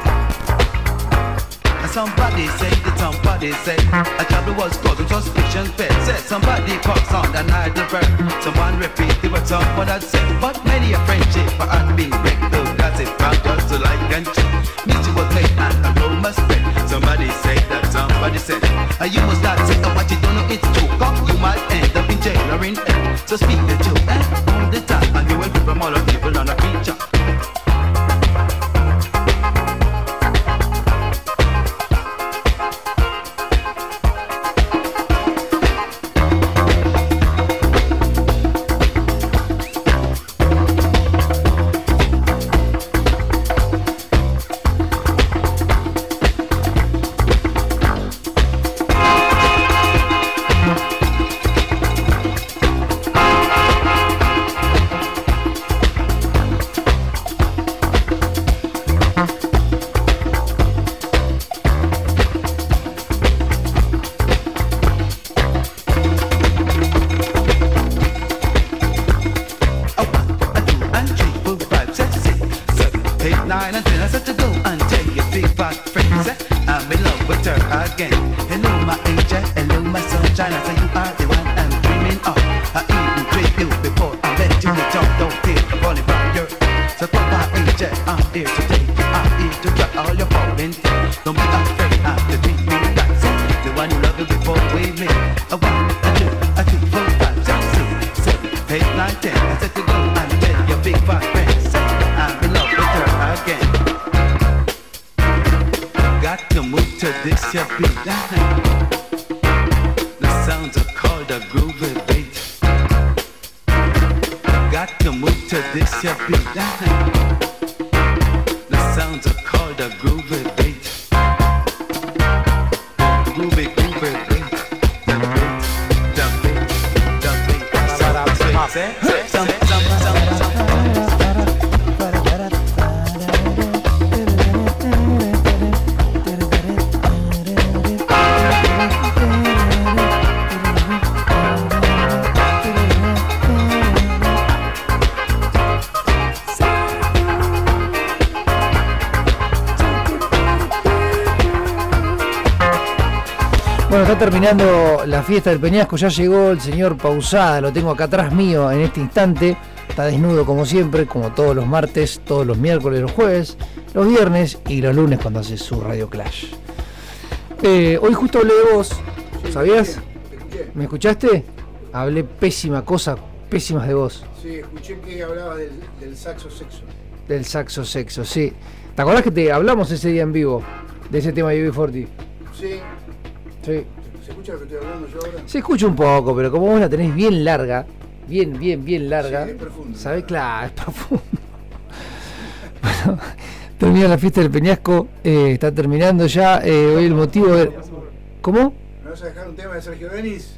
Somebody say that somebody say a was suspicion. Said said. But a friendship to that said. Terminando la fiesta del Peñasco, ya llegó el señor Pausada, lo tengo acá atrás mío en este instante. Está desnudo como siempre, como todos los martes, todos los miércoles, los jueves, los viernes y los lunes cuando hace su Radio Clash. Eh, hoy justo hablé de vos, ¿sabías? ¿Me escuchaste? Hablé pésima cosa, pésimas de vos. Sí, escuché que hablabas del, del saxo sexo. Del saxo sexo, sí. ¿Te acordás que te hablamos ese día en vivo? De ese tema de UB40. Se escucha un poco, pero como vos la tenés bien larga, bien, bien, bien larga. Sí, es profundo. ¿Sabés? Claro, es profundo. bueno, termina la fiesta del Peñasco, eh, está terminando ya. eh, hoy el motivo. ¿Cómo? ¿Me vas a dejar un tema de Sergio Denis?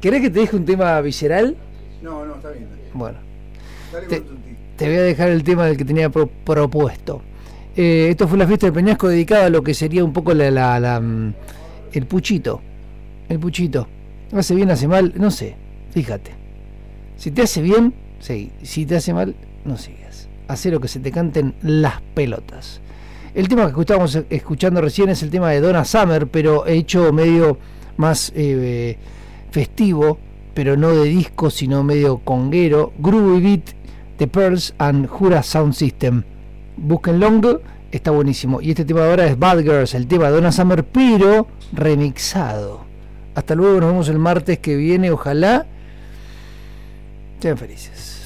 ¿Querés que te deje un tema visceral? No, no, está bien. Bueno, Dale Te- con tu tío. te voy a dejar el tema del que tenía pro- propuesto. Eh, esto fue la fiesta del Peñasco dedicada a lo que sería un poco la, la- la, mm, el puchito. El puchito. Hace bien, hace mal, no sé. Fíjate. Si te hace bien, seguí. Si te hace mal, no sigas. Hacer lo que se te canten las pelotas. El tema que estábamos escuchando recién es el tema de Donna Summer, pero hecho medio más eh, festivo, pero no de disco, sino medio conguero. Groovy Beat The Pearls and Jura Sound System. Búsquenlo, está buenísimo. Y este tema ahora es Bad Girls, el tema de Donna Summer, pero remixado. Hasta luego, nos vemos el martes que viene, ojalá. Sean felices.